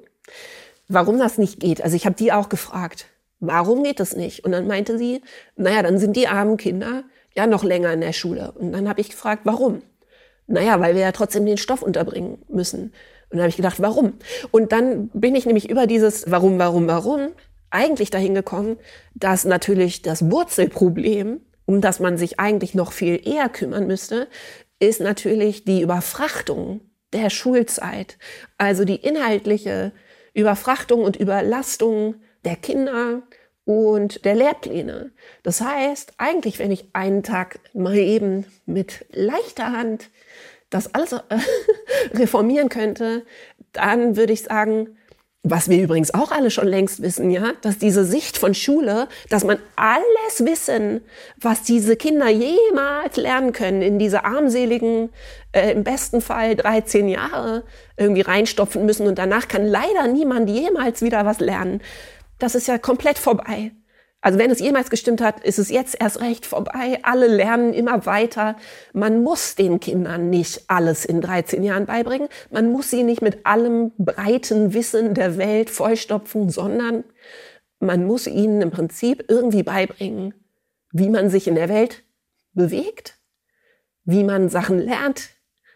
warum das nicht geht. Also ich habe die auch gefragt warum geht das nicht? Und dann meinte sie, naja, dann sind die armen Kinder ja noch länger in der Schule. Und dann habe ich gefragt, warum? Naja, weil wir ja trotzdem den Stoff unterbringen müssen. Und dann habe ich gedacht, warum? Und dann bin ich nämlich über dieses Warum, warum, warum eigentlich dahin gekommen, dass natürlich das Wurzelproblem, um das man sich eigentlich noch viel eher kümmern müsste, ist natürlich die Überfrachtung der Schulzeit. Also die inhaltliche Überfrachtung und Überlastung der Kinder und der Lehrpläne. Das heißt, eigentlich, wenn ich einen Tag mal eben mit leichter Hand das alles äh, [laughs] reformieren könnte, dann würde ich sagen, was wir übrigens auch alle schon längst wissen, ja, dass diese Sicht von Schule, dass man alles wissen, was diese Kinder jemals lernen können, in diese armseligen, äh, im besten Fall 13 Jahre irgendwie reinstopfen müssen und danach kann leider niemand jemals wieder was lernen das ist ja komplett vorbei. Also wenn es jemals gestimmt hat, ist es jetzt erst recht vorbei. Alle lernen immer weiter. Man muss den Kindern nicht alles in 13 Jahren beibringen. Man muss sie nicht mit allem breiten Wissen der Welt vollstopfen, sondern man muss ihnen im Prinzip irgendwie beibringen, wie man sich in der Welt bewegt, wie man Sachen lernt,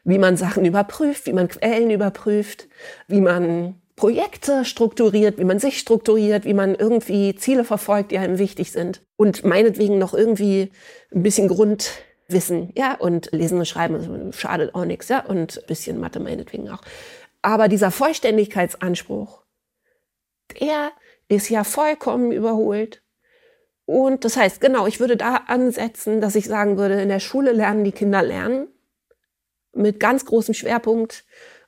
wie man Sachen überprüft, wie man Quellen überprüft, wie man Projekte strukturiert, wie man sich strukturiert, wie man irgendwie Ziele verfolgt, die einem wichtig sind. Und meinetwegen noch irgendwie ein bisschen Grundwissen, ja, und lesen und schreiben schadet auch nichts, ja, und ein bisschen Mathe meinetwegen auch. Aber dieser Vollständigkeitsanspruch, der ist ja vollkommen überholt. Und das heißt, genau, ich würde da ansetzen, dass ich sagen würde, in der Schule lernen die Kinder lernen mit ganz großem Schwerpunkt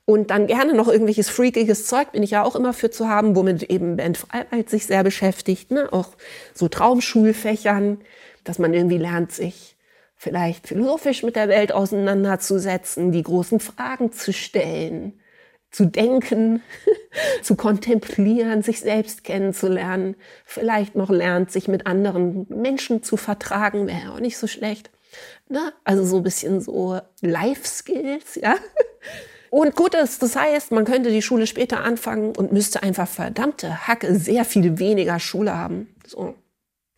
und dann gerne noch irgendwelches freakiges Zeug, bin ich ja auch immer für zu haben, womit eben Ben Freiheit sich sehr beschäftigt, ne? auch so Traumschulfächern, dass man irgendwie lernt, sich vielleicht philosophisch mit der Welt auseinanderzusetzen, die großen Fragen zu stellen, zu denken, [laughs] zu kontemplieren, sich selbst kennenzulernen, vielleicht noch lernt, sich mit anderen Menschen zu vertragen, wäre auch nicht so schlecht. Ne? Also so ein bisschen so Life Skills, ja. Und gut ist, das heißt, man könnte die Schule später anfangen und müsste einfach verdammte Hacke sehr viel weniger Schule haben. So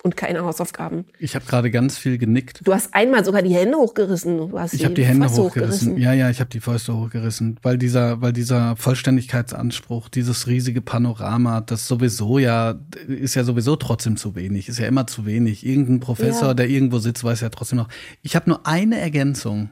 und keine Hausaufgaben.
Ich habe gerade ganz viel genickt.
Du hast einmal sogar die Hände hochgerissen. Du hast
ich habe die Hände hochgerissen. hochgerissen. Ja, ja, ich habe die Fäuste hochgerissen, weil dieser, weil dieser Vollständigkeitsanspruch, dieses riesige Panorama, das sowieso ja ist ja sowieso trotzdem zu wenig, ist ja immer zu wenig. Irgendein Professor, ja. der irgendwo sitzt, weiß ja trotzdem noch. Ich habe nur eine Ergänzung.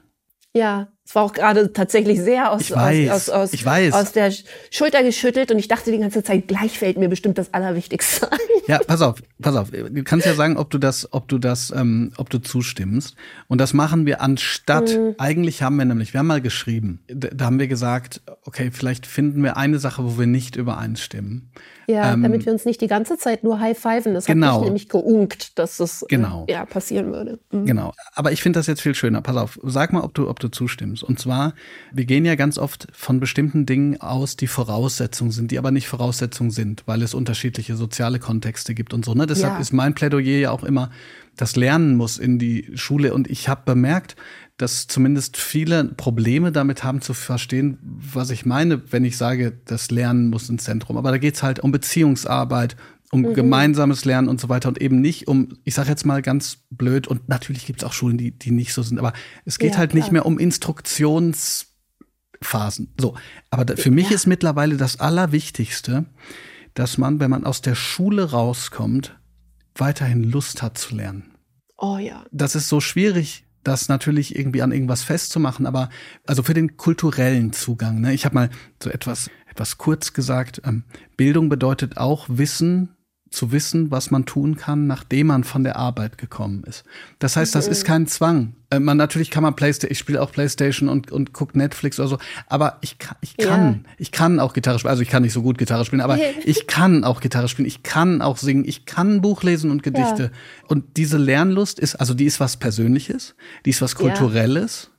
Ja, es war auch gerade tatsächlich sehr aus,
weiß,
aus, aus, aus, aus, der Schulter geschüttelt und ich dachte die ganze Zeit, gleich fällt mir bestimmt das Allerwichtigste ein.
Ja, [laughs] pass auf, pass auf. Du kannst ja sagen, ob du das, ob du das, ähm, ob du zustimmst. Und das machen wir anstatt, mhm. eigentlich haben wir nämlich, wir haben mal geschrieben, da haben wir gesagt, okay, vielleicht finden wir eine Sache, wo wir nicht übereinstimmen.
Ja, ähm, damit wir uns nicht die ganze Zeit nur high-fiven. Das genau. hat mich nämlich geunkt, dass das
äh, genau.
äh, ja, passieren würde.
Mhm. Genau. Aber ich finde das jetzt viel schöner. Pass auf, sag mal, ob du, ob du zustimmst. Und zwar, wir gehen ja ganz oft von bestimmten Dingen aus, die Voraussetzungen sind, die aber nicht Voraussetzungen sind, weil es unterschiedliche soziale Kontexte gibt und so. Ne? Deshalb ja. ist mein Plädoyer ja auch immer, das Lernen muss in die Schule. Und ich habe bemerkt, dass zumindest viele Probleme damit haben zu verstehen, was ich meine, wenn ich sage, das Lernen muss ins Zentrum. Aber da geht's halt um Beziehungsarbeit, um mhm. gemeinsames Lernen und so weiter und eben nicht um, ich sage jetzt mal ganz blöd, und natürlich gibt's auch Schulen, die, die nicht so sind, aber es geht ja, halt klar. nicht mehr um Instruktionsphasen. So, aber da, für mich ja. ist mittlerweile das Allerwichtigste, dass man, wenn man aus der Schule rauskommt, weiterhin Lust hat zu lernen.
Oh ja.
Das ist so schwierig, das natürlich irgendwie an irgendwas festzumachen, aber also für den kulturellen Zugang. Ne? Ich habe mal so etwas etwas kurz gesagt: ähm, Bildung bedeutet auch Wissen zu wissen, was man tun kann, nachdem man von der Arbeit gekommen ist. Das heißt, das ist kein Zwang. Äh, man natürlich kann man Playstation, ich spiele auch Playstation und und guck Netflix oder so, aber ich kann ich kann, ja. ich kann auch Gitarre spielen, also ich kann nicht so gut Gitarre spielen, aber [laughs] ich kann auch Gitarre spielen, ich kann auch singen, ich kann Buch lesen und Gedichte. Ja. Und diese Lernlust ist also die ist was persönliches, die ist was kulturelles. Ja.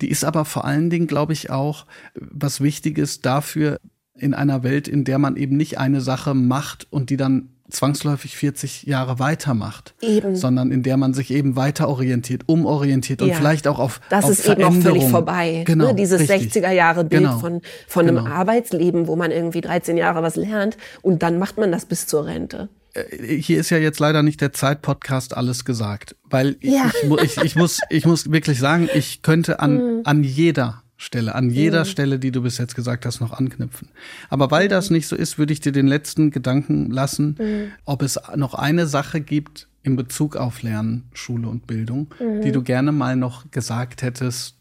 Die ist aber vor allen Dingen, glaube ich, auch was Wichtiges dafür, in einer Welt, in der man eben nicht eine Sache macht und die dann zwangsläufig 40 Jahre weitermacht, eben. sondern in der man sich eben weiter orientiert, umorientiert ja. und vielleicht auch auf
Das
auf
ist eben auch völlig vorbei. Ne? Genau, ne? Dieses 60er Jahre Bild genau. von, von genau. einem Arbeitsleben, wo man irgendwie 13 Jahre was lernt und dann macht man das bis zur Rente.
Äh, hier ist ja jetzt leider nicht der Zeit-Podcast alles gesagt, weil ja. ich, ich, ich, muss, ich muss wirklich sagen, ich könnte an, [laughs] mhm. an jeder Stelle, an jeder mhm. Stelle, die du bis jetzt gesagt hast, noch anknüpfen. Aber weil das nicht so ist, würde ich dir den letzten Gedanken lassen, mhm. ob es noch eine Sache gibt in Bezug auf Lernen, Schule und Bildung, die mhm. du gerne mal noch gesagt hättest,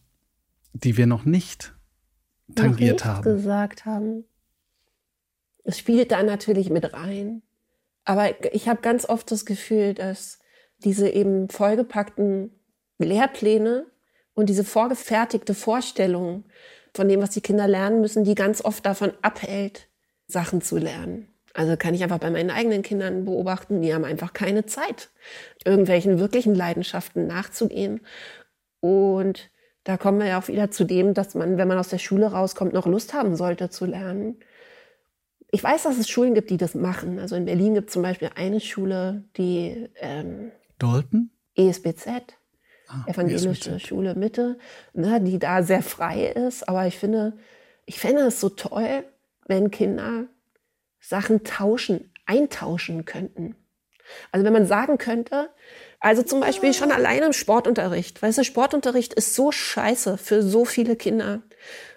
die wir noch nicht tangiert noch nicht haben.
gesagt haben. Es spielt da natürlich mit rein. Aber ich habe ganz oft das Gefühl, dass diese eben vollgepackten Lehrpläne und diese vorgefertigte Vorstellung von dem, was die Kinder lernen müssen, die ganz oft davon abhält, Sachen zu lernen. Also kann ich einfach bei meinen eigenen Kindern beobachten, die haben einfach keine Zeit, irgendwelchen wirklichen Leidenschaften nachzugehen. Und da kommen wir ja auch wieder zu dem, dass man, wenn man aus der Schule rauskommt, noch Lust haben sollte zu lernen. Ich weiß, dass es Schulen gibt, die das machen. Also in Berlin gibt es zum Beispiel eine Schule, die ähm,
Dalton?
ESBZ ah, evangelische Schule Mitte, ne, die da sehr frei ist. Aber ich finde, ich fände es so toll, wenn Kinder Sachen tauschen, eintauschen könnten. Also wenn man sagen könnte, also zum Beispiel schon alleine im Sportunterricht. Weißt du, Sportunterricht ist so scheiße für so viele Kinder.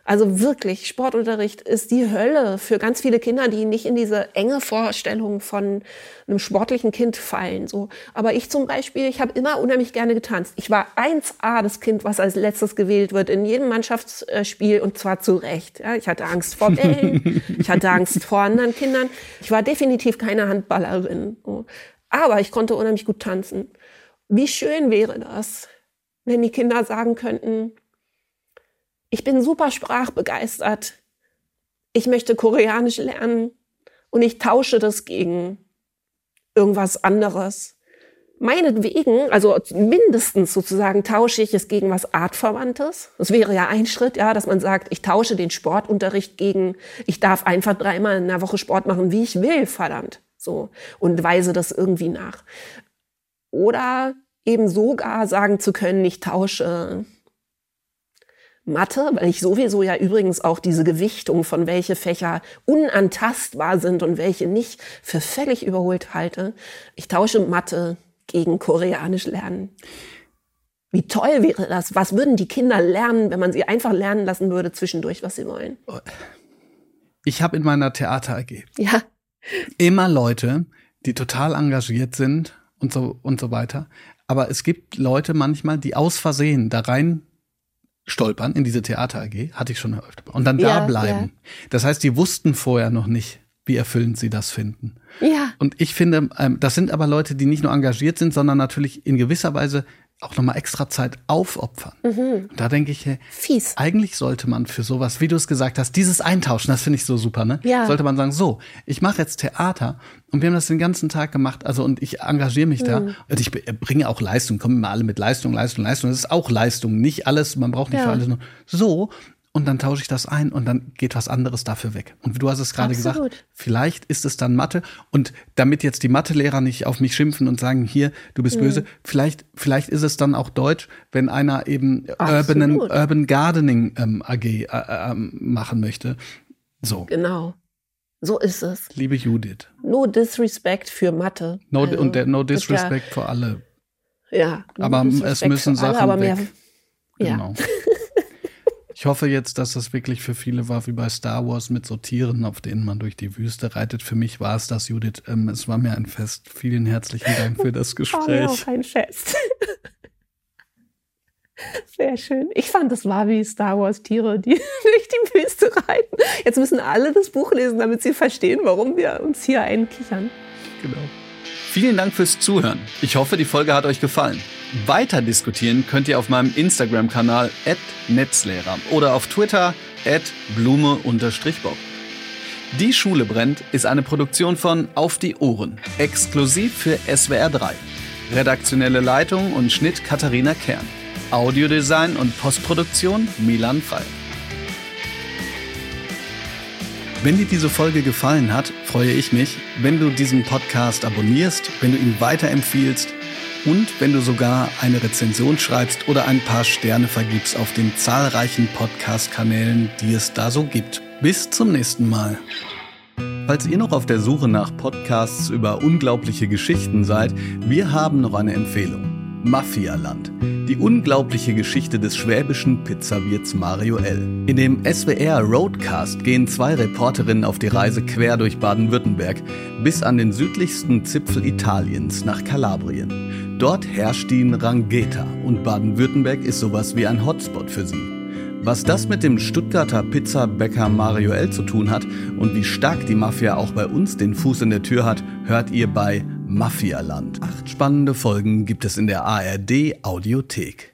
Also wirklich, Sportunterricht ist die Hölle für ganz viele Kinder, die nicht in diese enge Vorstellung von einem sportlichen Kind fallen. So, aber ich zum Beispiel, ich habe immer unheimlich gerne getanzt. Ich war 1A das Kind, was als letztes gewählt wird in jedem Mannschaftsspiel und zwar zu Recht. Ja, ich hatte Angst vor Bällen, [laughs] ich hatte Angst vor anderen Kindern. Ich war definitiv keine Handballerin. So. Aber ich konnte unheimlich gut tanzen. Wie schön wäre das, wenn die Kinder sagen könnten, ich bin super sprachbegeistert. Ich möchte Koreanisch lernen und ich tausche das gegen irgendwas anderes. Meinetwegen, also mindestens sozusagen tausche ich es gegen was Artverwandtes. Das wäre ja ein Schritt, ja, dass man sagt, ich tausche den Sportunterricht gegen, ich darf einfach dreimal in der Woche Sport machen, wie ich will, verdammt. So. Und weise das irgendwie nach. Oder eben sogar sagen zu können, ich tausche Mathe, weil ich sowieso ja übrigens auch diese Gewichtung von welche Fächer unantastbar sind und welche nicht für völlig überholt halte. Ich tausche Mathe gegen Koreanisch lernen. Wie toll wäre das? Was würden die Kinder lernen, wenn man sie einfach lernen lassen würde zwischendurch, was sie wollen?
Ich habe in meiner Theater AG
ja.
immer Leute, die total engagiert sind und so und so weiter. Aber es gibt Leute manchmal, die aus Versehen da rein stolpern in diese Theater AG, hatte ich schon öfter. Und dann
Ja,
da bleiben. Das heißt, die wussten vorher noch nicht, wie erfüllend sie das finden.
Ja.
Und ich finde, ähm, das sind aber Leute, die nicht nur engagiert sind, sondern natürlich in gewisser Weise auch nochmal extra Zeit aufopfern.
Mhm.
Und da denke ich, hey,
Fies.
eigentlich sollte man für sowas, wie du es gesagt hast, dieses Eintauschen, das finde ich so super, ne?
Ja.
Sollte man sagen, so, ich mache jetzt Theater und wir haben das den ganzen Tag gemacht, also und ich engagiere mich da
Mhm.
und ich bringe auch Leistung, kommen immer alle mit Leistung, Leistung, Leistung. Das ist auch Leistung, nicht alles, man braucht nicht
Ja.
für alles nur so. Und dann tausche ich das ein und dann geht was anderes dafür weg. Und du hast es gerade gesagt, vielleicht ist es dann Mathe. Und damit jetzt die Mathelehrer nicht auf mich schimpfen und sagen, hier, du bist böse, vielleicht, vielleicht ist es dann auch Deutsch, wenn einer eben Urban. Urban Gardening ähm, AG äh, ähm, machen möchte. So,
Genau. So ist es.
liebe Judith.
No disrespect für Mathe.
No,
Also,
und der, no
ist ja-
disrespect für alle.
Ja. no
Aber es
disrespect
müssen
für alle,
Sachen
aber mehr,
weg.
Ja.
Genau. [laughs] Ich hoffe jetzt, dass das wirklich für viele war wie bei Star Wars mit so Tieren, auf denen man durch die Wüste reitet. Für mich war es das, Judith. Ähm, es war mir ein Fest. Vielen herzlichen Dank für das [laughs]
War mir auch
Gespräch.
ein Fest. [laughs] Sehr schön. Ich fand, das war wie Star Wars Tiere, die [laughs] durch die Wüste reiten. Jetzt müssen alle das Buch lesen, damit sie verstehen, warum wir uns hier einkichern.
Genau.
Vielen Dank fürs Zuhören. Ich hoffe, die Folge hat euch gefallen. Weiter diskutieren könnt ihr auf meinem Instagram-Kanal @netzlehrer oder auf Twitter @blume_bob. Die Schule brennt ist eine Produktion von Auf die Ohren, exklusiv für SWR 3. Redaktionelle Leitung und Schnitt Katharina Kern. Audiodesign und Postproduktion Milan Frei. Wenn dir diese Folge gefallen hat, freue ich mich, wenn du diesen Podcast abonnierst, wenn du ihn weiterempfiehlst und wenn du sogar eine Rezension schreibst oder ein paar Sterne vergibst auf den zahlreichen Podcast-Kanälen, die es da so gibt. Bis zum nächsten Mal. Falls ihr noch auf der Suche nach Podcasts über unglaubliche Geschichten seid, wir haben noch eine Empfehlung. Mafialand. Die unglaubliche Geschichte des schwäbischen Pizzawirts Mario L. In dem SWR Roadcast gehen zwei Reporterinnen auf die Reise quer durch Baden-Württemberg bis an den südlichsten Zipfel Italiens nach Kalabrien. Dort herrscht die Rangheta und Baden-Württemberg ist sowas wie ein Hotspot für sie. Was das mit dem Stuttgarter Pizzabäcker Mario L zu tun hat und wie stark die Mafia auch bei uns den Fuß in der Tür hat, hört ihr bei Mafialand. Acht spannende Folgen gibt es in der ARD Audiothek.